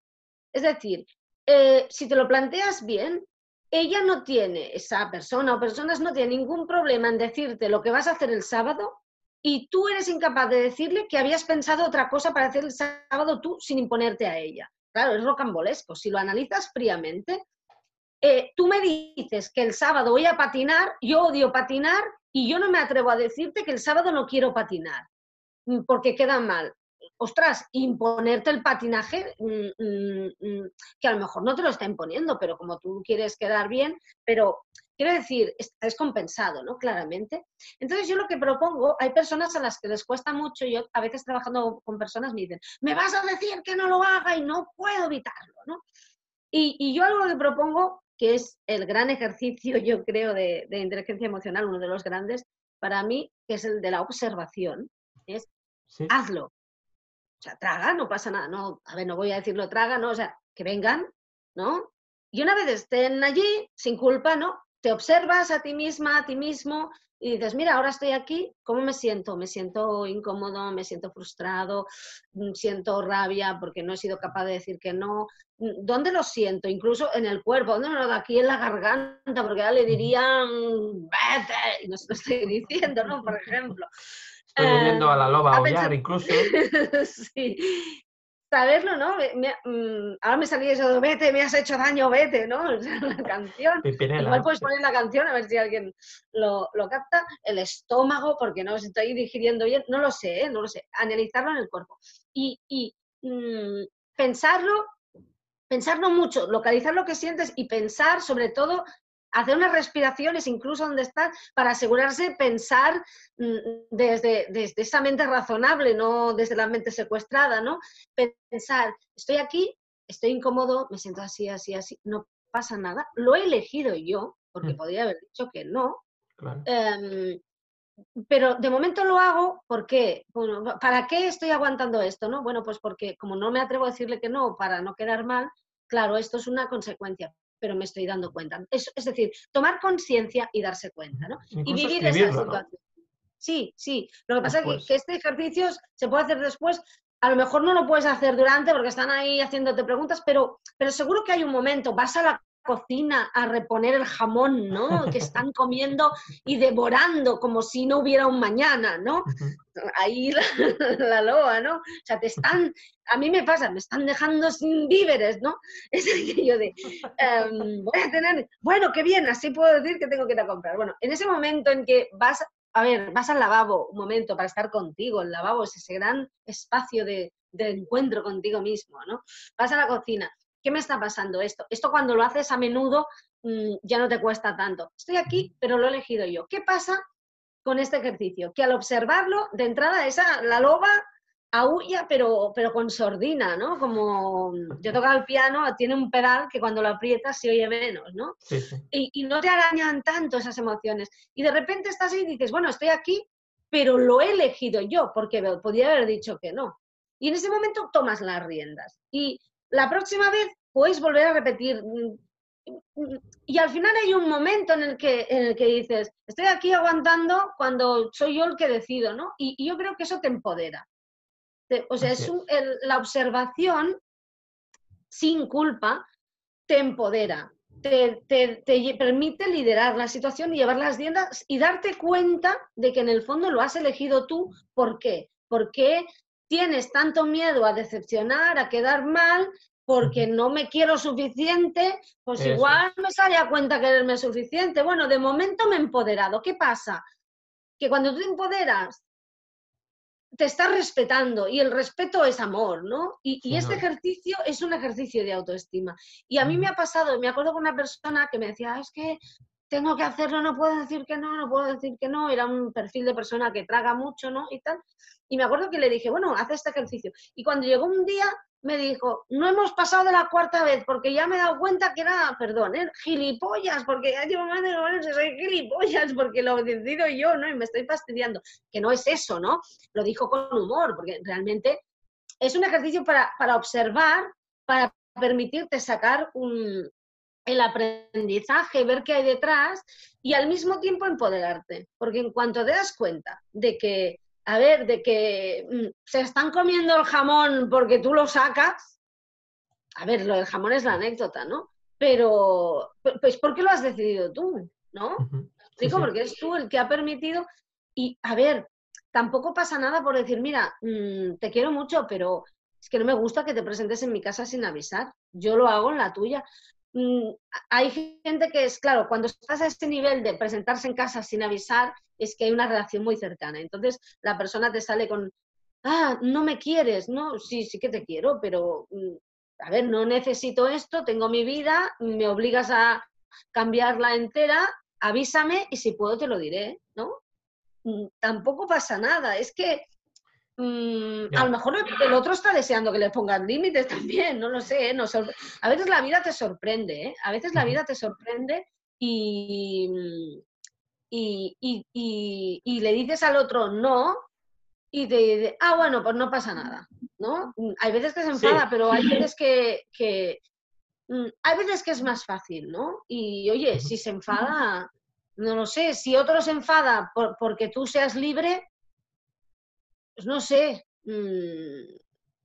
es decir, eh, si te lo planteas bien, ella no tiene, esa persona o personas no tiene ningún problema en decirte lo que vas a hacer el sábado y tú eres incapaz de decirle que habías pensado otra cosa para hacer el sábado tú sin imponerte a ella. Claro, es rocambolesco. Si lo analizas fríamente, eh, tú me dices que el sábado voy a patinar, yo odio patinar y yo no me atrevo a decirte que el sábado no quiero patinar mm, porque queda mal ostras, imponerte el patinaje, mm, mm, que a lo mejor no te lo está imponiendo, pero como tú quieres quedar bien, pero quiero decir, es compensado, ¿no? Claramente. Entonces yo lo que propongo, hay personas a las que les cuesta mucho, yo a veces trabajando con personas me dicen, me vas a decir que no lo haga y no puedo evitarlo, ¿no? Y, yo algo que propongo, que es el gran ejercicio, yo creo, de, de inteligencia emocional, uno de los grandes, para mí, que es el de la observación, es hazlo, o sea, traga, no pasa nada, no, a ver, no voy a decirlo traga, no, o sea, que vengan, ¿no? Y una vez estén allí, sin culpa, ¿no? Te observas a ti misma, a ti mismo, y dices, mira, ahora estoy aquí, ¿cómo me siento? Me siento incómodo, me siento frustrado, mm, siento rabia porque no he sido capaz de decir que no. Mm, ¿Dónde lo siento? Incluso en el cuerpo, ¿dónde me lo da? Aquí en la garganta, porque ya le dirían, vete, y no se lo estoy diciendo, ¿no? Por ejemplo. Estoy viendo a la loba aullar incluso. sí. Saberlo, ¿no? Mm, ahora me salía eso de vete, me has hecho daño, vete, ¿no? O sea, la canción. Igual puedes poner la canción a ver si alguien lo, capta. El estómago, porque no estoy digiriendo bien, no lo sé, ¿eh? no lo sé. Analizarlo en el cuerpo. Y, y mm, pensarlo, pensarlo mucho, localizar lo que sientes y pensar sobre todo hacer unas respiraciones incluso donde estás para asegurarse pensar mm, desde, desde esa mente razonable, no desde la mente secuestrada, ¿no? Pensar, estoy aquí, estoy incómodo, me siento así, así, así, no pasa nada, lo he elegido yo, porque mm. podría haber dicho que no. Em, pero de momento lo hago porque, ¿para qué estoy aguantando esto? ¿no? Bueno, pues porque como no me atrevo a decirle que no para no quedar mal, claro, esto es una consecuencia pero me estoy dando cuenta. Es, es decir, tomar conciencia y darse cuenta, ¿no? y vivir esa situación. Sí, sí. Lo que pasa es que, este ejercicio se puede hacer después a lo mejor no lo puedes hacer durante porque están ahí haciéndote preguntas, pero, pero seguro que hay un momento, vas a la cocina a reponer el jamón, ¿no? Que están comiendo y devorando como si no hubiera un mañana, ¿no? Ahí la, loa, ¿no? O sea, te están, a mí me pasa, me están dejando sin víveres, ¿no? Es aquello de, em, voy a tener, bueno, qué bien, así puedo decir que tengo que ir a comprar. Bueno, en ese momento en que vas, a ver, vas al lavabo un momento para estar contigo, el lavabo es ese gran espacio de, de encuentro contigo mismo, ¿no? Vas a la cocina, ¿qué me está pasando esto? Esto cuando lo haces a menudo mm, ya no te cuesta tanto. Estoy aquí, pero lo he elegido yo. ¿Qué pasa con este ejercicio? Que al observarlo, de entrada, esa, la loba aúlla, pero, pero con sordina, ¿no? Como yo tocaba el piano, tiene un pedal que cuando lo aprietas se oye menos, ¿no? Y, y, no te arañan tanto esas emociones. Y de repente estás ahí y dices, bueno, estoy aquí, pero lo he elegido yo, porque podría haber dicho que no. Y en ese momento tomas las riendas. Y la próxima vez puedes volver a repetir. Y al final hay un momento en el que, en el que dices, estoy aquí aguantando cuando soy yo el que decido, ¿no? Y, yo creo que eso te empodera. o sea, es la observación sin culpa te empodera, te, te, permite liderar la situación y llevar las riendas y darte cuenta de que en el fondo lo has elegido tú. ¿Por qué? Porque tienes tanto miedo a decepcionar, a quedar mal, porque no me quiero suficiente, pues igual me sale a cuenta quererme suficiente. Bueno, de momento me he empoderado. ¿Qué pasa? Que cuando tú te empoderas, te estás respetando y el respeto es amor, ¿no? Y, este ejercicio es un ejercicio de autoestima. Y a mí me ha pasado, me acuerdo con una persona que me decía, ah, es que tengo que hacerlo, no puedo decir que no, no puedo decir que no, era un perfil de persona que traga mucho, ¿no? Y tal. Y me acuerdo que le dije, bueno, haz este ejercicio. Y cuando llegó un día, me dijo, no hemos pasado de la cuarta vez, porque ya me he dado cuenta que era, perdón, ¿eh? gilipollas, porque ya llevo más de no soy gilipollas, porque lo decido yo, ¿no? Y me estoy fastidiando. Que no es eso, ¿no? Lo dijo con humor, porque realmente es un ejercicio para, para observar, para permitirte sacar un, el aprendizaje, ver qué hay detrás y al mismo tiempo empoderarte. Porque en cuanto te das cuenta de que, a ver, de que mm, se están comiendo el jamón porque tú lo sacas, a ver, lo del jamón es la anécdota, ¿no? Pero, pues, ¿por qué lo has decidido tú? ¿No? Digo, porque es tú el que ha permitido. Y, a ver, tampoco pasa nada por decir, mira, mm, te quiero mucho, pero es que no me gusta que te presentes en mi casa sin avisar. Yo lo hago en la tuya. Mm, hay gente que es, claro, cuando estás a este nivel de presentarse en casa sin avisar, es que hay una relación muy cercana. Entonces la persona te sale con, ah, no me quieres, no, sí, sí que te quiero, pero, mm, a ver, no necesito esto, tengo mi vida, me obligas a cambiarla entera, avísame y si puedo te lo diré, ¿no? Mm, tampoco pasa nada, es que Mm, a lo mejor el otro está deseando que le pongan límites también, no lo sé. ¿eh? a veces la vida te sorprende, ¿eh? a veces la vida te sorprende y, y, le dices al otro no y te dice, ah, bueno, pues no pasa nada. ¿no? Mm, hay veces que se enfada, pero hay veces que, mm, hay veces que es más fácil, ¿no? Y oye, si se enfada, no lo sé, si otro se enfada porque tú seas libre, pues no sé, mm,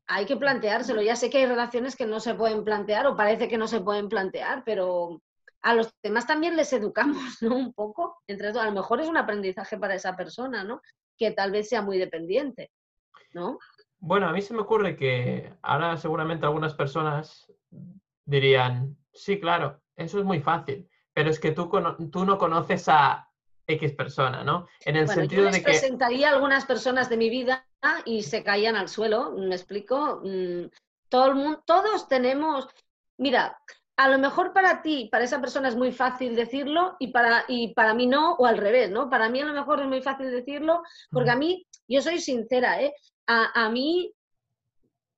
hay que planteárselo. Ya sé que hay relaciones que no se pueden plantear o parece que no se pueden plantear, pero a los demás también les educamos, ¿no? Un poco. Entre a lo mejor es un aprendizaje para esa persona, ¿no? Que tal vez sea muy dependiente, ¿no? Bueno, a mí se me ocurre que ahora seguramente algunas personas dirían, sí, claro, eso es muy fácil, pero es que tú, tú no conoces a X persona, ¿no? En el sentido de que... presentaría a algunas personas de mi vida y se caían al suelo, ¿me explico? Mm, todo el mundo, todos tenemos... Mira, a lo mejor para ti, para esa persona es muy fácil decirlo y para, y para mí no, o al revés, ¿no? Para mí a lo mejor es muy fácil decirlo, porque a mí, yo soy sincera, ¿eh? A, a mí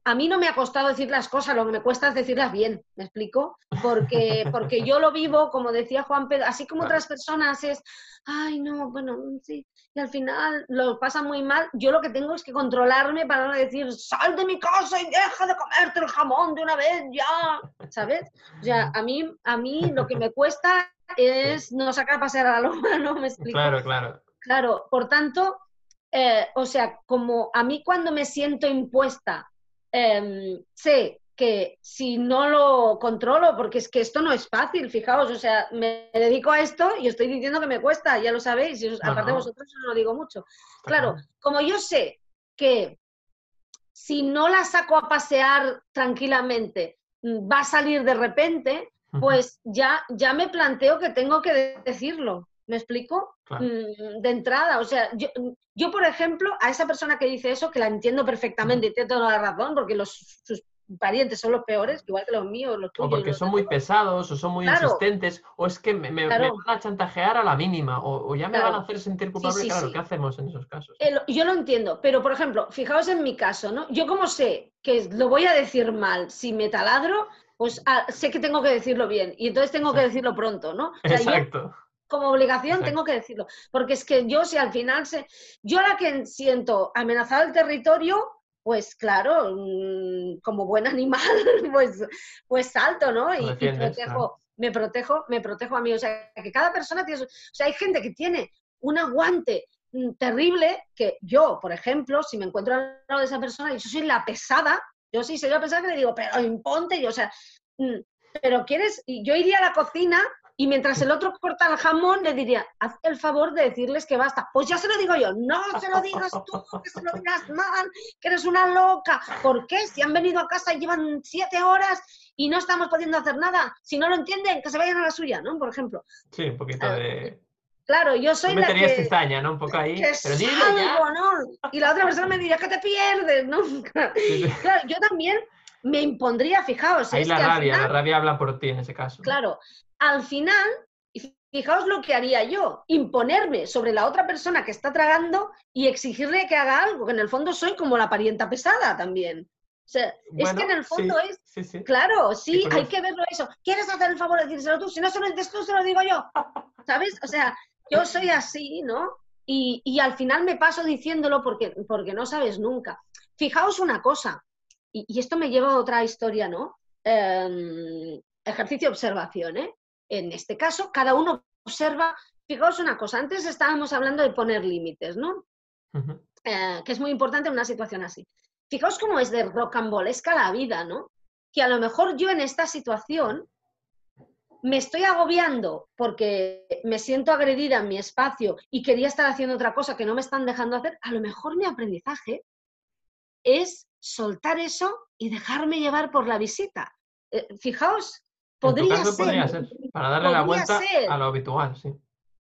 a mí no me ha costado decir las cosas, lo que me cuesta es decirlas bien, ¿me explico? Porque, porque yo lo vivo, como decía Juan Pedro, así como otras personas es, ay, no, bueno, sí, y al final lo pasa muy mal. Yo lo que tengo es que controlarme para no decir, sal de mi casa y deja de comerte el jamón de una vez, ya, ¿sabes? O sea, a mí, a mí lo que me cuesta es no sacar a pasear a la loma, ¿no? ¿Me explico? Claro, claro. Claro, por tanto, eh, o sea, como a mí cuando me siento impuesta em, sé que si no lo controlo, porque es que esto no es fácil, fijaos, o sea, me dedico a esto y estoy diciendo que me cuesta, ya lo sabéis, y aparte de vosotros no lo digo mucho. Claro, como yo sé que si no la saco a pasear tranquilamente, mm, va a salir de repente, pues ya, ya me planteo que tengo que decirlo. ¿Me explico? Mm, de entrada, o sea, yo, yo, por ejemplo, a esa persona que dice eso, que la entiendo perfectamente y tiene toda la razón, porque los, sus parientes son los peores, igual que los míos, los tuyos. O porque son muy pesados, o son muy insistentes, o es que me, van a chantajear a la mínima, o, ya me van a hacer sentir culpable. claro, ¿qué hacemos en esos casos? yo lo entiendo, pero por ejemplo, fijaos en mi caso, ¿no? Yo como sé que lo voy a decir mal si me taladro, pues ah, sé que tengo que decirlo bien, y entonces tengo que decirlo pronto, ¿no? Exacto. Como obligación tengo que decirlo, porque es que yo si al final se... Yo la que siento amenazado el territorio, pues claro, mm, como buen animal, pues, pues salto, ¿no? Y, protejo, me protejo, me protejo a mí. O sea, que cada persona tiene... O sea, hay gente que tiene un aguante mm, terrible que yo, por ejemplo, si me encuentro al lado de esa persona y yo soy la pesada, yo sí soy la pesada que le digo, pero imponte, yo, o sea, mm, pero quieres, y yo iría a la cocina y mientras el otro corta el jamón, le diría, haz el favor de decirles que basta. Pues ya se lo digo yo, no se lo digas tú, que se lo digas mal, que eres una loca. ¿Por qué? Si han venido a casa y llevan siete horas y no estamos pudiendo hacer nada. Si no lo entienden, que se vayan a la suya, ¿no? Por ejemplo. Sí, un poquito de... Claro, yo soy la que... cizaña, ¿no? Un poco ahí. pero salgo, ¿no? Y la otra persona me diría que te pierdes, ¿no? Claro, yo también me impondría, fijaos. Ahí la rabia, la rabia habla por ti en ese caso. Claro, al final, fijaos lo que haría yo, imponerme sobre la otra persona que está tragando y exigirle que haga algo, que en el fondo soy como la parienta pesada también. O sea, es que en el fondo es, claro, sí, hay que verlo eso. ¿Quieres hacer el favor de decírselo tú? Si no se lo dices tú, se lo digo yo. ¿Sabes? O sea, yo soy así, ¿no? Y, al final me paso diciéndolo porque, porque no sabes nunca. Fijaos una cosa, y, esto me lleva a otra historia, ¿no? Em, ejercicio de observación, ¿eh? En este caso, cada uno observa, fijaos una cosa, antes estábamos hablando de poner límites, ¿no? Eh, que es muy importante en una situación así. Fijaos cómo es de rocambolesca la vida, ¿no? Que a lo mejor yo en esta situación me estoy agobiando porque me siento agredida en mi espacio y quería estar haciendo otra cosa que no me están dejando hacer, a lo mejor mi aprendizaje es soltar eso y dejarme llevar por la visita. Eh, fijaos, podría ser, Para darle la vuelta a lo habitual, sí.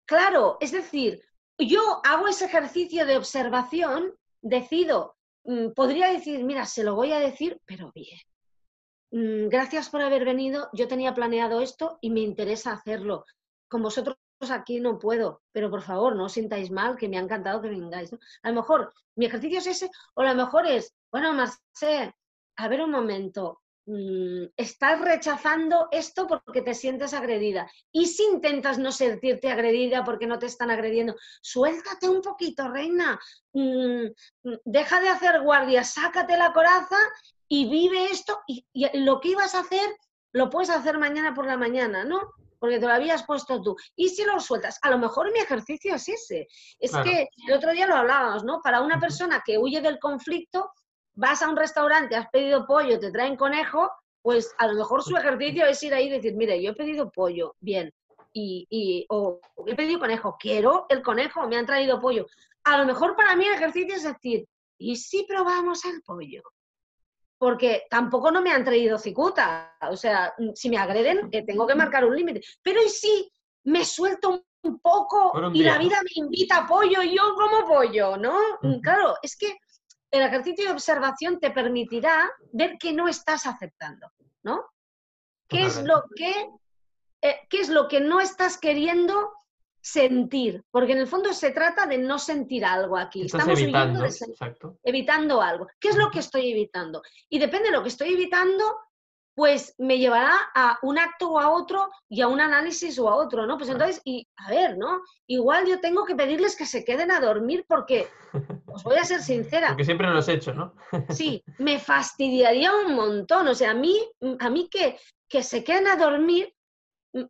Claro, es decir, yo hago ese ejercicio de observación, decido, mm, podría decir, mira, se lo voy a decir, pero bien. Mm, gracias por haber venido, yo tenía planeado esto y me interesa hacerlo. Con vosotros aquí no puedo, pero por favor, no os sintáis mal, que me ha encantado que vengáis. A lo mejor mi ejercicio es ese, o a lo mejor es, bueno, Marcé, a ver un momento, Mm, estás rechazando esto porque te sientes agredida. Y si intentas no sentirte agredida porque no te están agrediendo, suéltate un poquito, reina. Mm, mm, deja de hacer guardia, sácate la coraza y vive esto. Y, lo que ibas a hacer, lo puedes hacer mañana por la mañana, ¿no? Porque te lo habías puesto tú. Y si lo sueltas, a lo mejor mi ejercicio es ese. Es que el otro día lo hablábamos, ¿no? Para una persona que huye del conflicto, vas a un restaurante, has pedido pollo, te traen conejo, pues a lo mejor su ejercicio es ir ahí y decir, mire, yo he pedido pollo, bien, y, y o he pedido conejo, quiero el conejo, me han traído pollo. A lo mejor para mí el ejercicio es decir, ¿y si probamos el pollo? Porque tampoco no me han traído cicuta, o sea, si me agreden, eh, tengo que marcar un límite. Pero ¿y si me suelto un poco y la vida me invita a pollo y yo como pollo, ¿no? Claro, es que el ejercicio de observación te permitirá ver que no estás aceptando, ¿no? ¿Qué es lo que, eh, qué es lo que no estás queriendo sentir? Porque en el fondo se trata de no sentir algo aquí. Estamos evitando, evitando algo. ¿Qué es lo que estoy evitando? Y depende de lo que estoy evitando, pues me llevará a un acto o a otro y a un análisis o a otro, ¿no? Pues entonces, y a ver, ¿no? Igual yo tengo que pedirles que se queden a dormir porque, os voy a ser sincera. Porque siempre lo he hecho, ¿no? sí, me fastidiaría un montón. O sea, a mí, a mí que, que se queden a dormir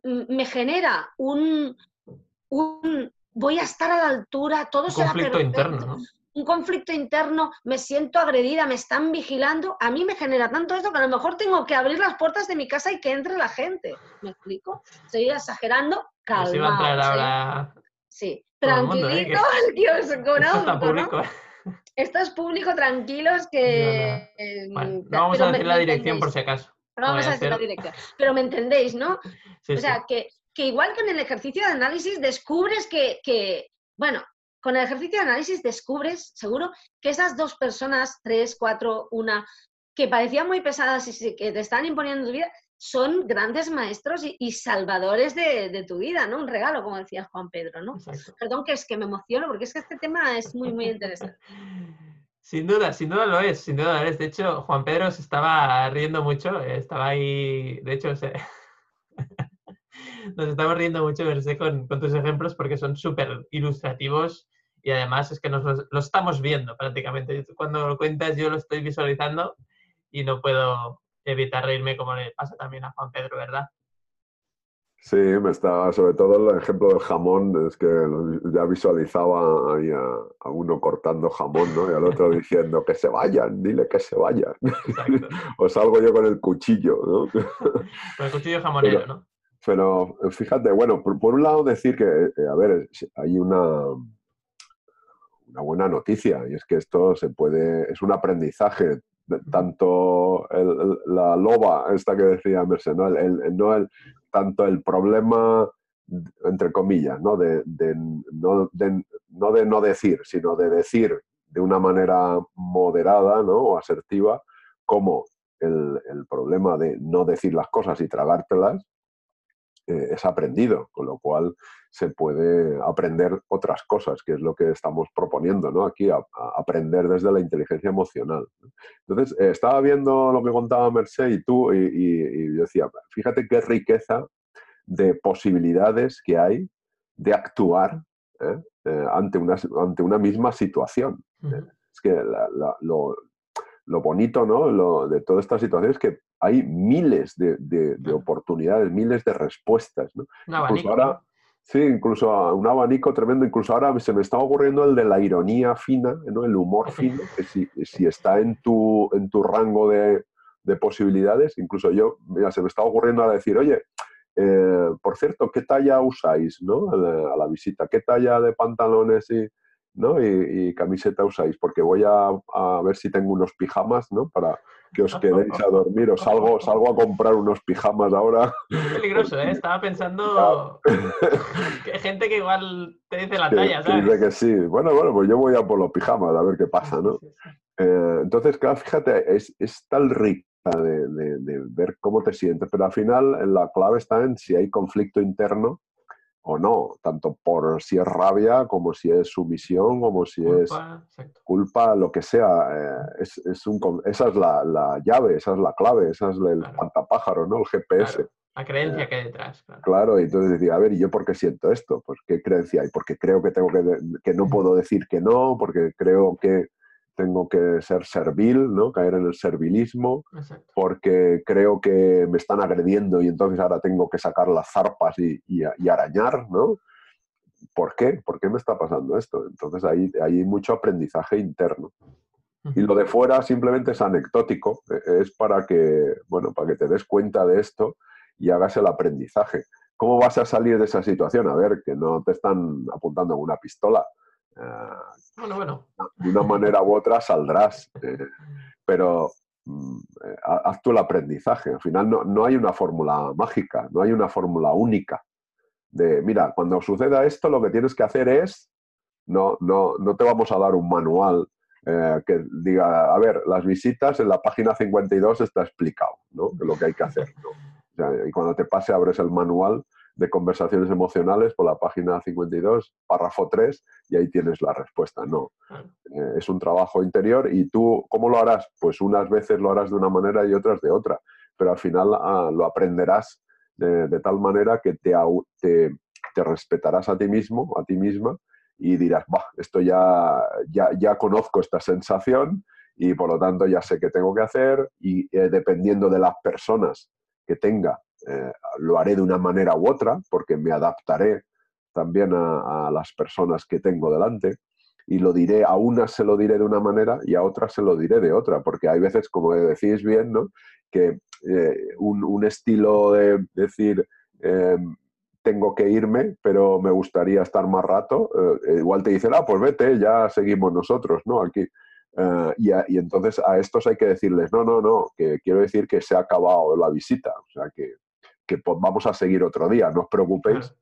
me genera un, un voy a estar a la altura, todo un será conflicto interno, ¿no? un conflicto interno, me siento agredida, me están vigilando, a mí me genera tanto esto que a lo mejor tengo que abrir las puertas de mi casa y que entre la gente. ¿Me explico? Estoy exagerando, Pues iba a entrar ahora Sí, todo el mundo, ¿eh? tranquilito, Dios, con Esto está auto, ¿no? ¿eh? Esto es público, tranquilos, que... eh, Bueno, no vamos pero a decir la dirección por si acaso. No vamos a a decir la dirección. Pero me entendéis, ¿no? Sí, O sí. sea, que, que igual que en el ejercicio de análisis descubres que, que, bueno, con el ejercicio de análisis descubres, seguro, que esas dos personas, tres, cuatro, una, que parecían muy pesadas y que te están imponiendo en tu vida, son grandes maestros y, y salvadores de, de tu vida, ¿no? Un regalo, como decía Juan Pedro, ¿no? Exacto. Perdón que es que me emociono porque es que este tema es muy, muy interesante. Sin duda, sin duda lo es, sin duda lo es. De hecho, Juan Pedro se estaba riendo mucho, estaba ahí, de hecho, se- nos estamos riendo mucho, Mercé, con, con tus ejemplos porque son súper ilustrativos y además es que nos los- lo estamos viendo prácticamente. Cuando lo cuentas yo lo estoy visualizando y no puedo evitar reírme como le pasa también a Juan Pedro, ¿verdad? Sí, me está, sobre todo el ejemplo del jamón, es que ya visualizaba ahí a, a uno cortando jamón, ¿no? Y al otro diciendo que se vayan, dile que se vayan. O salgo yo con el cuchillo, ¿no? Con el cuchillo jamonero, ¿no? Pero fíjate, bueno, por, por un lado decir que, eh, a ver, hay una, una buena noticia y es que esto se puede, es un aprendizaje, tanto el- el- la loba, esta que decía Merced, ¿no? El, el- no el- tanto el problema, entre comillas, ¿no? De, de no, de, no de no decir, sino de decir de una manera moderada ¿no? o asertiva, como el, el problema de no decir las cosas y tragártelas, eh, es aprendido, con lo cual se puede aprender otras cosas, que es lo que estamos proponiendo ¿no? aquí, a- a aprender desde la inteligencia emocional. Entonces, eh, estaba viendo lo que contaba Merced y tú, y, y- y yo decía, fíjate qué riqueza de posibilidades que hay de actuar ¿eh? Ante, una, ante una misma situación. Es que la- la- lo, lo bonito ¿no? Lo- de toda esta situación es que hay miles de, de- de Claro. oportunidades, miles de respuestas. ¿no? Un Incluso abanico. ahora, ¿no? sí, incluso un abanico tremendo. Incluso ahora se me está ocurriendo el de la ironía fina, ¿no? el humor fino, que si, si está en tu, en tu rango de, de posibilidades, incluso yo, mira, se me está ocurriendo ahora decir, oye, eh, por cierto, ¿qué talla usáis ¿no? a, la, a la visita? ¿Qué talla de pantalones y, ¿no? y, y camiseta usáis? Porque voy a, a ver si tengo unos pijamas ¿no? para que os quedéis a dormir. Os salgo, salgo a comprar unos pijamas ahora. Es peligroso, ¿eh? Estaba pensando que hay gente que igual te dice la que, talla, que dice ¿sabes? que sí. Bueno, bueno, pues yo voy a por los pijamas a ver qué pasa, ¿no? Eh, entonces, claro, fíjate, es, es tan rica de, de- de ver cómo te sientes, pero al final la clave está en si hay conflicto interno o no, tanto por si es rabia, como si es sumisión, como si es Culpa, exacto. culpa, lo que sea. eh, es, es un, esa es la, la llave, esa es la clave, esa es el Claro. pantapájaro, ¿no? El GPS. Claro. La creencia que hay detrás, claro. Claro, y entonces decía, a ver, ¿y yo por qué siento esto? Pues qué creencia hay, porque creo que tengo que, que no puedo decir que no, porque creo que tengo que ser servil, ¿no? Caer en el servilismo, Exacto. porque creo que me están agrediendo y entonces ahora tengo que sacar las zarpas y, y- y arañar, ¿no? ¿Por qué? ¿Por qué me está pasando esto? Entonces ahí hay mucho aprendizaje interno. Y lo de fuera simplemente es anecdótico, eh, es para que, bueno, para que te des cuenta de esto y hagas el aprendizaje. ¿Cómo vas a salir de esa situación? A ver, que no te están apuntando con una pistola. De una manera u otra saldrás, eh, pero mm, eh, ha- haz tú el aprendizaje. Al final no, no hay una fórmula mágica, no hay una fórmula única. De, mira, cuando suceda esto, lo que tienes que hacer es, no, no, no te vamos a dar un manual eh, que diga, a ver, las visitas en la página 52 está explicado, ¿no? Lo que hay que hacer. y cuando te pase, abres el manual de conversaciones emocionales por la página 52, párrafo 3, y ahí tienes la respuesta. No, eh, es un trabajo interior y tú, ¿cómo lo harás? Pues unas veces lo harás de una manera y otras de otra, pero al final ah, lo aprenderás de, de tal manera que te, te, te respetarás a ti mismo, a ti misma, y dirás, bah, esto ya, ya, ya conozco esta sensación y por lo tanto ya sé qué tengo que hacer y eh, dependiendo de las personas que tenga, eh, lo haré de una manera u otra porque me adaptaré también a, las personas que tengo delante. y lo diré, a unas se lo diré de una manera y a otras se lo diré de otra, porque hay veces, como decís bien, ¿no? que eh, un, estilo de decir, em, tengo que irme, pero me gustaría estar más rato, eh, igual te dicen, ah, pues vete, ya seguimos nosotros, ¿no? Aquí. Eh, y, entonces a estos hay que decirles, no, no, no, que quiero decir que se ha acabado la visita, o sea, que, que vamos a seguir otro día, no os preocupéis.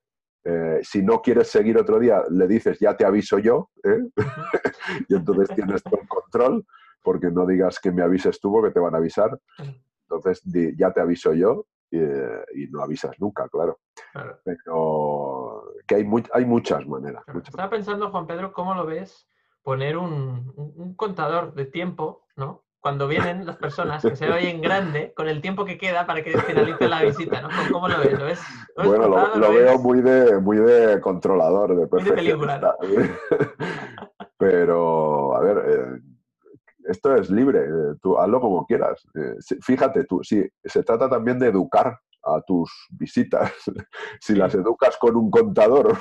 Eh, si no quieres seguir otro día, le dices, ya te aviso yo, y entonces tienes todo el control, porque no digas que me avises tú, porque te van a avisar. Entonces, ya te aviso yo y no avisas nunca, claro. Pero que hay, hay muchas maneras. Estaba pensando, Juan Pedro, ¿cómo lo ves poner un, contador de tiempo, ¿no? Cuando vienen las personas, que se oyen grande, con el tiempo que queda para que finalice la visita, ¿no? ¿Cómo lo ves? bueno, lo, veo muy de, muy de controlador, de perfección. Pero, a ver, eh, esto es libre, eh, tú hazlo como quieras. Eh, fíjate tú, si se trata también de educar a tus visitas. si las educas con un contador,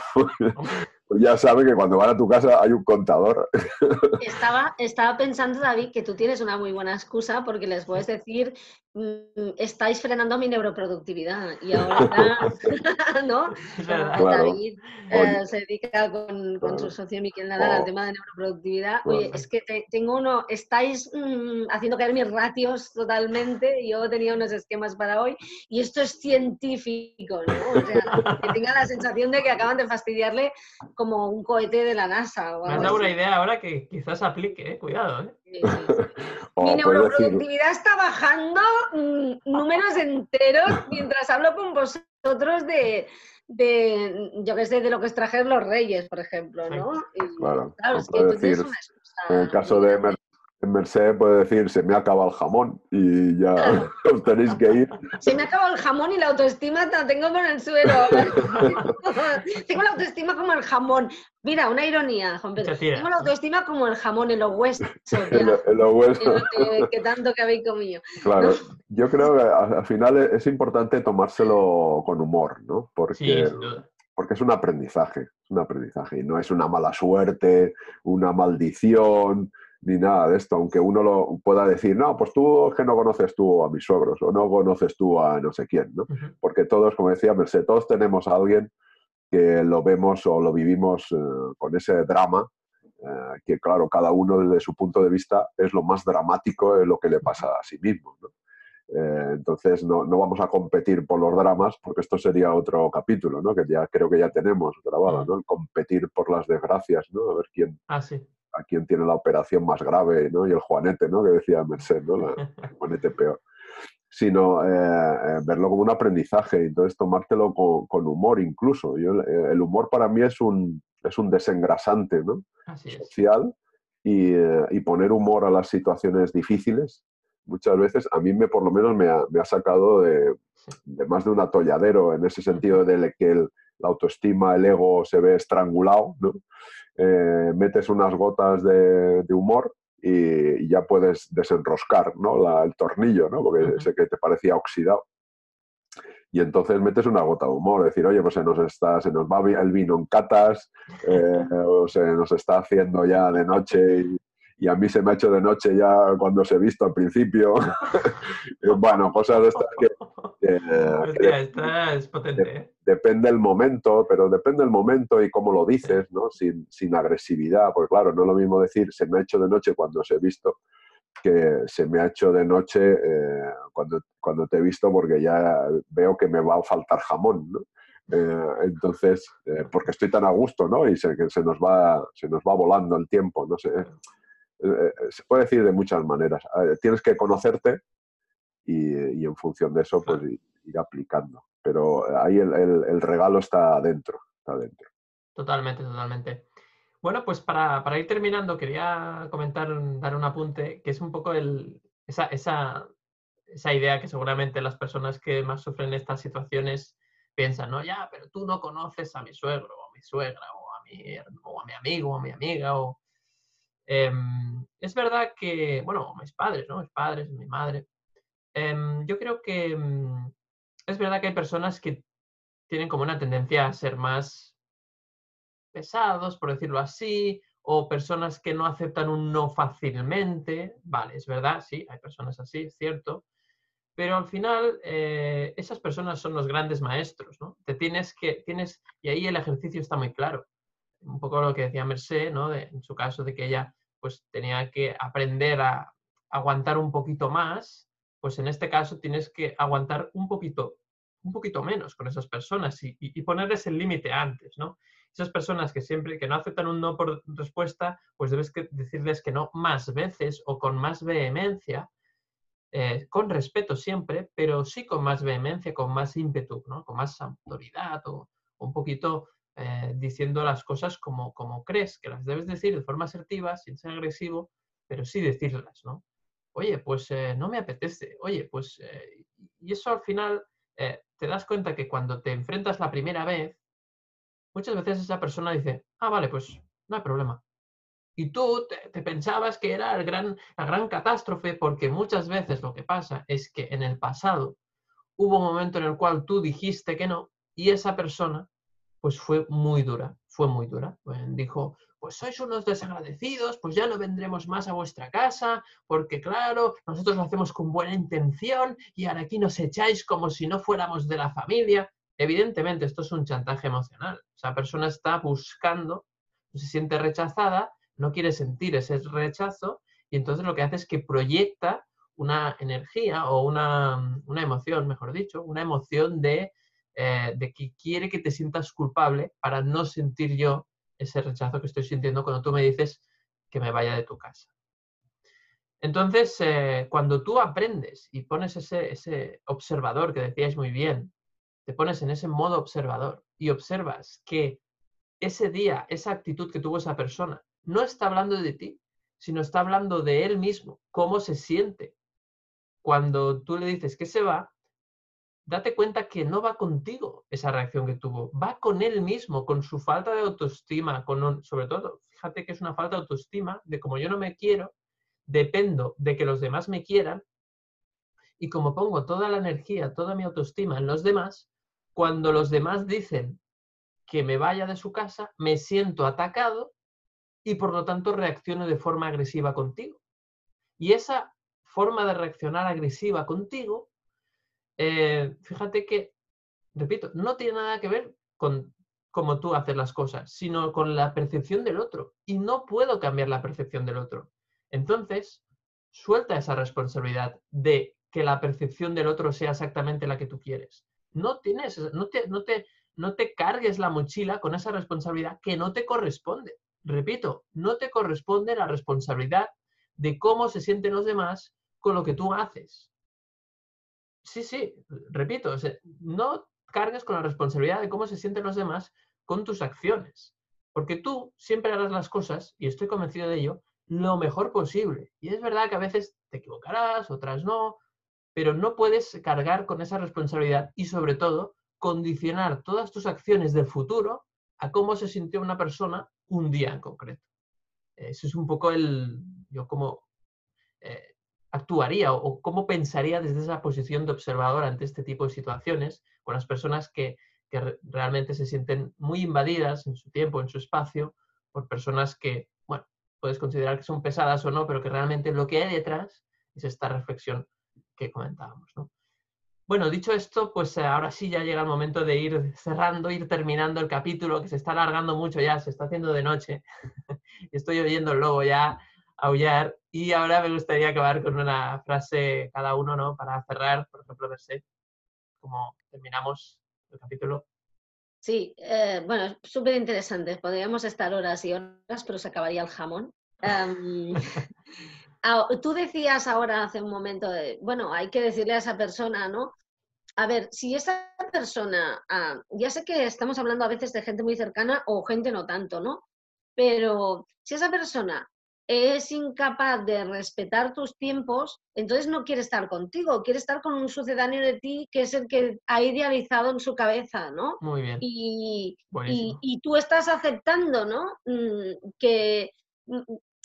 pues ya sabe que cuando van a tu casa hay un contador. Estaba, estaba pensando, David, que tú tienes una muy buena excusa porque les puedes decir, mm, estáis frenando mi neuroproductividad. Y ahora, ¿no? David eh, se dedica con, su socio Miquel Nadal al oh. tema de neuroproductividad. Oye, es que tengo uno, estáis mm, haciendo caer mis ratios totalmente. Yo tenía unos esquemas para hoy y esto es científico, ¿no? O sea, que tenga la sensación de que acaban de fastidiarle como un cohete de la NASA. Me has dado una idea ahora que quizás aplique, ¿eh? cuidado. ¿eh? Mi neuroproductividad está bajando mm, números enteros mientras hablo con vosotros de, de yo que sé, de lo que extrajeron los reyes, por ejemplo, ¿no? claro, es que decir, En el caso de en Merced puede decir, se me acaba el jamón y ya os tenéis que ir. Se me acaba el jamón y la autoestima la tengo por el suelo. tengo la autoestima como el jamón. Mira, una ironía, Juan Pedro. Tengo la autoestima como el jamón en los huesos. en, los huesos. Que, tanto que habéis comido. Claro, yo creo que al final es importante tomárselo con humor, ¿no? Porque, porque es un aprendizaje, es un aprendizaje y no es una mala suerte, una maldición ni nada de esto, aunque uno lo pueda decir, no, pues tú es que no conoces tú a mis suegros o no conoces tú a no sé quién, ¿no? Porque todos, como decía Merced, todos tenemos a alguien que lo vemos o lo vivimos eh, con ese drama, eh, que claro, cada uno desde su punto de vista es lo más dramático de lo que le pasa a sí mismo, ¿no? Eh, entonces no, no, vamos a competir por los dramas porque esto sería otro capítulo, ¿no? Que ya creo que ya tenemos grabado, ¿no? El competir por las desgracias, ¿no? A ver quién, ah, sí a quién tiene la operación más grave, ¿no? Y el Juanete, ¿no? Que decía Merced, ¿no? el Juanete peor. Sino eh, eh, verlo como un aprendizaje, y entonces tomártelo con, humor incluso. Yo, eh, el humor para mí es un, es un desengrasante, ¿no? Social y, y, poner humor a las situaciones difíciles. Muchas veces a mí me, por lo menos me ha, me ha sacado de, de, más de un atolladero en ese sentido de que el, la autoestima, el ego se ve estrangulado, ¿no? Eh, metes unas gotas de, humor y, ya puedes desenroscar ¿no? el tornillo, ¿no? porque sé que te parecía oxidado. Y entonces metes una gota de humor, decir, oye, pues se nos, está, se nos va el vino en catas, eh, o se nos está haciendo ya de noche y, y a mí se me ha hecho de noche ya cuando os he visto al principio. bueno, cosas de estas que... es potente. ¿eh? depende el momento, pero depende el momento y cómo lo dices, ¿no? Sin, sin, agresividad, porque claro, no es lo mismo decir se me ha hecho de noche cuando os he visto que se me ha hecho de noche eh, cuando, cuando te he visto porque ya veo que me va a faltar jamón, ¿no? Eh, entonces, porque estoy tan a gusto, ¿no? Y se, que se nos va, se nos va volando el tiempo, no sé. Eh, eh, se puede decir de muchas maneras. Tienes que conocerte y, en función de eso, pues ir aplicando. Pero ahí el, regalo está dentro, está dentro. Totalmente, totalmente. Bueno, pues para, ir terminando, quería comentar, dar un apunte, que es un poco el, esa, esa, esa idea que seguramente las personas que más sufren estas situaciones piensan, ¿no? Ya, pero tú no conoces a mi suegro o a mi suegra o a mi, o a mi amigo o a mi amiga o Em, es verdad que, bueno, mis padres, ¿no? Mis padres, mi madre. Em, yo creo que mm, es verdad que hay personas que tienen como una tendencia a ser más pesados, por decirlo así, o personas que no aceptan un no fácilmente. Vale, es verdad, sí, hay personas así, es cierto. Pero al final, eh, esas personas son los grandes maestros, ¿no? Te tienes que, tienes, y ahí el ejercicio está muy claro. Un poco lo que decía Mercé, ¿no? en su caso, de que ella pues tenía que aprender a aguantar un poquito más, pues en este caso tienes que aguantar un poquito, un poquito menos con esas personas y, y ponerles el límite antes, ¿no? Esas personas que siempre, que no aceptan un no por respuesta, pues debes que decirles que no más veces o con más vehemencia, eh, con respeto siempre, pero sí con más vehemencia, con más ímpetu, ¿no? Con más autoridad o, un poquito eh, diciendo las cosas como, como crees, que las debes decir de forma asertiva, sin ser agresivo, pero sí decirlas, ¿no? Oye, pues eh, no me apetece, oye, pues... y eso al final te das cuenta que cuando te enfrentas la primera vez, muchas veces esa persona dice, ah, vale, pues no hay problema. Y tú te, pensabas que era el gran, la gran catástrofe porque muchas veces lo que pasa es que en el pasado hubo un momento en el cual tú dijiste que no y esa persona pues fue muy dura, fue muy dura. dijo, pues sois unos desagradecidos, pues ya no vendremos más a vuestra casa, porque claro, nosotros lo hacemos con buena intención y ahora aquí nos echáis como si no fuéramos de la familia. Evidentemente, esto es un chantaje emocional. Esa persona está buscando, se siente rechazada, no quiere sentir ese rechazo y entonces lo que hace es que proyecta una energía o una, emoción, mejor dicho, una emoción de, eh, de, que quiere que te sientas culpable para no sentir yo ese rechazo que estoy sintiendo cuando tú me dices que me vaya de tu casa. Entonces, eh, cuando tú aprendes y pones ese, ese observador que decíais muy bien, te pones en ese modo observador y observas que ese día, esa actitud que tuvo esa persona, no está hablando de ti, sino está hablando de él mismo, cómo se siente. Cuando tú le dices que se va, date cuenta que no va contigo esa reacción que tuvo, va con él mismo, con su falta de autoestima, con sobre todo, fíjate que es una falta de autoestima, de como yo no me quiero, dependo de que los demás me quieran, y como pongo toda la energía, toda mi autoestima en los demás, cuando los demás dicen que me vaya de su casa, me siento atacado y por lo tanto reacciono de forma agresiva contigo. Y esa forma de reaccionar agresiva contigo, eh, fíjate que, repito, no tiene nada que ver con cómo tú haces las cosas, sino con la percepción del otro. Y no puedo cambiar la percepción del otro. Entonces, suelta esa responsabilidad de que la percepción del otro sea exactamente la que tú quieres no tienes, no te, no te, no te cargues la mochila con esa responsabilidad que no te corresponde. Repito, no te corresponde la responsabilidad de cómo se sienten los demás con lo que tú haces. Sí, sí, repito, no cargues con la responsabilidad de cómo se sienten los demás con tus acciones. Porque tú siempre harás las cosas, y estoy convencido de ello, lo mejor posible. Y es verdad que a veces te equivocarás, otras no, pero no puedes cargar con esa responsabilidad y sobre todo condicionar todas tus acciones del futuro a cómo se sintió una persona un día en concreto. Eso es un poco el, yo cómo eh, actuaría o, cómo pensaría desde esa posición de observador ante este tipo de situaciones con las personas que, que realmente se sienten muy invadidas en su tiempo, en su espacio, por personas que, bueno, puedes considerar que son pesadas o no, pero que realmente lo que hay detrás es esta reflexión que comentábamos. ¿no? Bueno, dicho esto, pues eh, ahora sí ya llega el momento de ir cerrando, ir terminando el capítulo, que se está alargando mucho ya, se está haciendo de noche. Estoy oyendo el lobo ya aullar. Y ahora me gustaría acabar con una frase cada uno, ¿no? Para cerrar, por ejemplo, Merced, como terminamos el capítulo. Sí, eh, bueno, súper interesante. Podríamos estar horas y horas, pero se acabaría el jamón. Em, tú decías ahora hace un momento, de, bueno, hay que decirle a esa persona, ¿no? A ver, si esa persona, ah, ya sé que estamos hablando a veces de gente muy cercana o gente no tanto, ¿no? Pero si esa persona es incapaz de respetar tus tiempos, entonces no quiere estar contigo, quiere estar con un sucedáneo de ti que es el que ha idealizado en su cabeza, ¿no? Muy bien. Y, y, y tú estás aceptando, ¿no? Mm, que mm,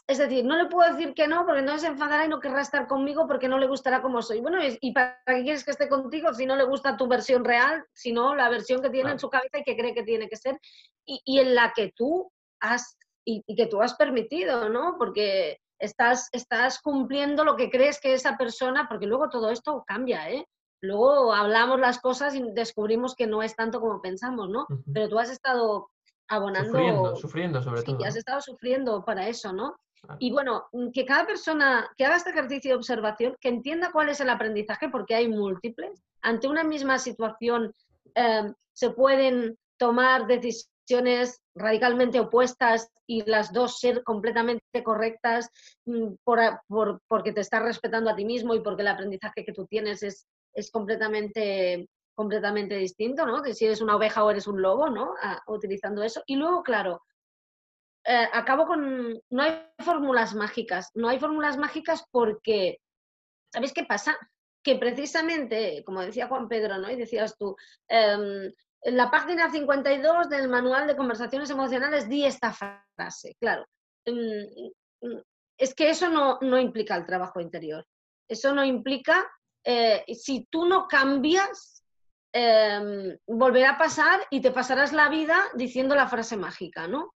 es decir, no le puedo decir que no porque no se enfadará y no querrá estar conmigo porque no le gustará como soy. Bueno, ¿y para qué quieres que esté contigo si no le gusta tu versión real, sino la versión que tiene en su cabeza y que cree que tiene que ser y, en la que tú has y, que tú has permitido, ¿no? Porque estás, estás cumpliendo lo que crees que esa persona, porque luego todo esto cambia, ¿eh? Luego hablamos las cosas y descubrimos que no es tanto como pensamos, ¿no? Pero tú has estado abonando. Sufriendo, sufriendo sobre sí, todo. has estado sufriendo para eso, ¿no? Y bueno, que cada persona que haga este ejercicio de observación, que entienda cuál es el aprendizaje, porque hay múltiples. Ante una misma situación eh, se pueden tomar decisiones radicalmente opuestas y las dos ser completamente correctas mm, por, porque te estás respetando a ti mismo y porque el aprendizaje que tú tienes es, es completamente, completamente distinto, ¿no? De si eres una oveja o eres un lobo, ¿no? utilizando eso. Y luego, claro, eh, acabo con, no hay fórmulas mágicas, no hay fórmulas mágicas porque, ¿sabes qué pasa? Que precisamente, como decía Juan Pedro, ¿no? Y decías tú, em, en la página 52 del manual de conversaciones emocionales di esta frase, claro. Mm, mm, es que eso no, no implica el trabajo interior. Eso no implica, eh, si tú no cambias, em, volverá a pasar y te pasarás la vida diciendo la frase mágica, ¿no?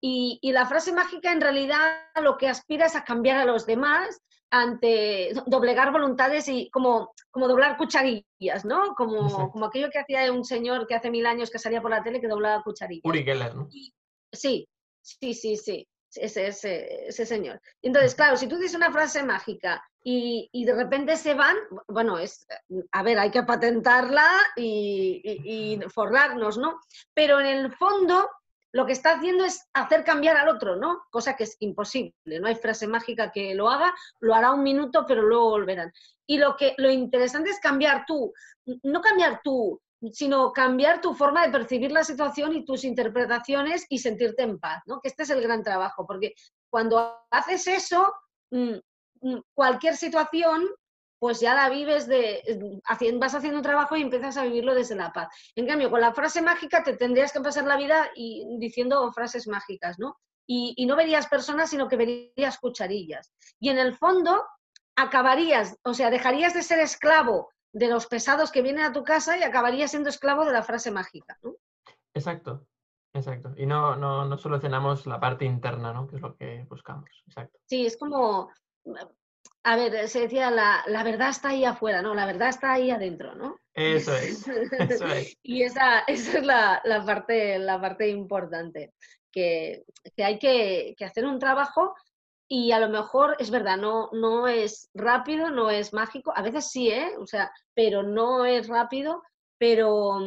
Y, y, la frase mágica en realidad lo que aspira es a cambiar a los demás ante doblegar voluntades y como, como doblar cucharillas, ¿no? Como, como aquello que hacía un señor que hace mil años que salía por la tele que doblaba cucharillas. Uri Geller, ¿no? sí, sí, sí, sí, ese, ese, ese señor. Entonces, claro, si tú dices una frase mágica y, y, de repente se van, bueno, es, a ver, hay que patentarla y, y, y forrarnos, ¿no? Pero en el fondo lo que está haciendo es hacer cambiar al otro, ¿no? Cosa que es imposible, no hay frase mágica que lo haga, lo hará un minuto, pero luego volverán. Y lo que lo interesante es cambiar tú, no cambiar tú, sino cambiar tu forma de percibir la situación y tus interpretaciones y sentirte en paz, ¿no? Que este es el gran trabajo, porque cuando haces eso, mm, mm, cualquier situación pues ya la vives de, vas haciendo un trabajo y empiezas a vivirlo desde la paz. En cambio, con la frase mágica te tendrías que pasar la vida y, diciendo frases mágicas, ¿no? Y, no verías personas, sino que verías cucharillas. Y en el fondo acabarías, o sea, dejarías de ser esclavo de los pesados que vienen a tu casa y acabarías siendo esclavo de la frase mágica, ¿no? Exacto, exacto. Y no, no, no solucionamos la parte interna, ¿no? Que es lo que buscamos. Exacto. Sí, es como a ver, se decía, la, la, verdad está ahí afuera, ¿no? La verdad está ahí adentro, ¿no? Eso es, eso es. y esa, esa es la, la, parte, la parte importante, que, que hay que, que, hacer un trabajo y a lo mejor, es verdad, no, no es rápido, no es mágico, a veces sí, ¿eh? O sea, pero no es rápido, pero,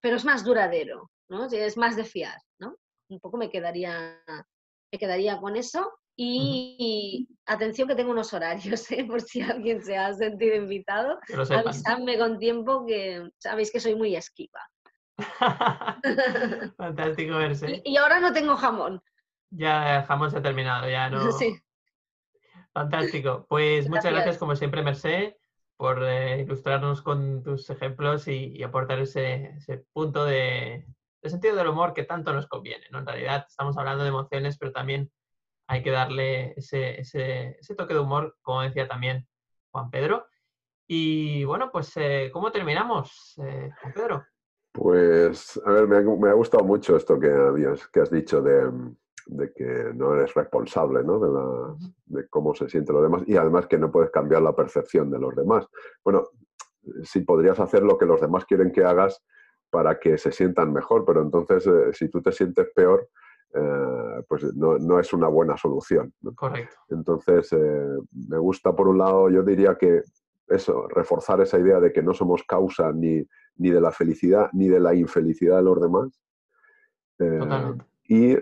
pero es más duradero, ¿no? Es más de fiar, ¿no? Un poco me quedaría, me quedaría con eso y, atención que tengo unos horarios, ¿eh? por si alguien se ha sentido invitado, avisadme con tiempo que sabéis que soy muy esquiva. Fantástico verse. Y, ahora no tengo jamón. Ya el jamón se ha terminado, ya no. Sí. Fantástico. Pues muchas gracias como siempre, Mercé, por eh, ilustrarnos con tus ejemplos y, aportar ese, ese punto de, de, sentido del humor que tanto nos conviene. ¿no? En realidad estamos hablando de emociones, pero también hay que darle ese, ese, ese, toque de humor, como decía también Juan Pedro. Y bueno, pues, eh, ¿cómo terminamos, eh, Juan Pedro? Pues, a ver, me ha, me ha, gustado mucho esto que, habías, que has dicho de, de que no eres responsable ¿no? De, la, de cómo se sienten los demás y además que no puedes cambiar la percepción de los demás. Bueno, si podrías hacer lo que los demás quieren que hagas para que se sientan mejor, pero entonces eh, si tú te sientes peor, eh, pues no, no, es una buena solución. Correcto. Entonces, eh, me gusta por un lado, yo diría que eso, reforzar esa idea de que no somos causa ni, ni de la felicidad ni de la infelicidad de los demás. Eh, y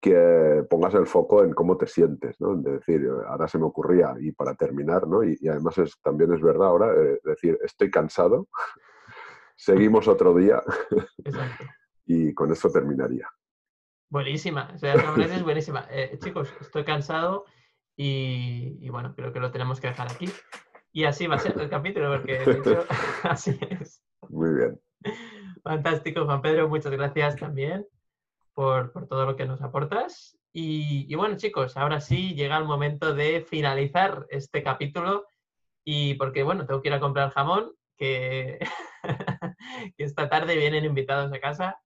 que pongas el foco en cómo te sientes, ¿no? De decir, ahora se me ocurría, y para terminar, ¿no? Y, además es, también es verdad ahora, decir, estoy cansado, seguimos otro día, y con eso terminaría. Buenísima, o sea, esa frase es buenísima. Eh, chicos, estoy cansado y, bueno, creo que lo tenemos que dejar aquí. Y así va a ser el capítulo, porque de hecho, así es. Muy bien. Fantástico, Juan Pedro, muchas gracias también por, por todo lo que nos aportas. Y, y, bueno, chicos, ahora sí llega el momento de finalizar este capítulo. Y porque, bueno, tengo que ir a comprar jamón, que, que esta tarde vienen invitados a casa,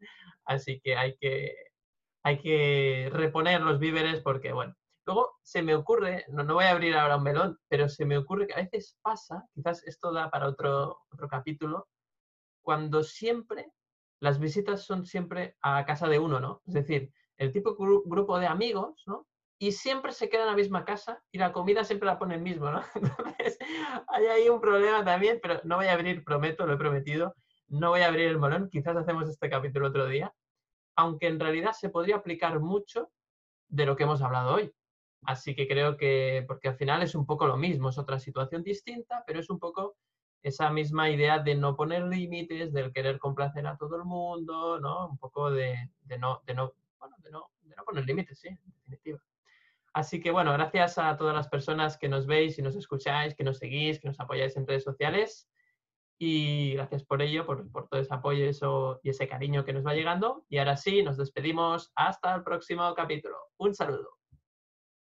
así que hay que, hay que reponer los víveres porque, bueno, luego se me ocurre, no, no voy a abrir ahora un melón, pero se me ocurre que a veces pasa, quizás esto da para otro, otro capítulo, cuando siempre las visitas son siempre a casa de uno, ¿no? Es decir, el tipo grupo de amigos, ¿no? Y siempre se queda en la misma casa y la comida siempre la pone el mismo, ¿no? Entonces, hay ahí un problema también, pero no voy a abrir, prometo, lo he prometido, no voy a abrir el melón, quizás hacemos este capítulo otro día, aunque en realidad se podría aplicar mucho de lo que hemos hablado hoy. Así que creo que, porque al final es un poco lo mismo, es otra situación distinta, pero es un poco esa misma idea de no poner límites, del querer complacer a todo el mundo, ¿no? Un poco de, no, de, no, bueno, de, no, de no poner límites, sí, en definitiva. Así que bueno, gracias a todas las personas que nos veis y nos escucháis, que nos seguís, que nos apoyáis en redes sociales. Y gracias por ello, por, por todo ese apoyo eso, y ese cariño que nos va llegando. Y ahora sí, nos despedimos. Hasta el próximo capítulo. Un saludo.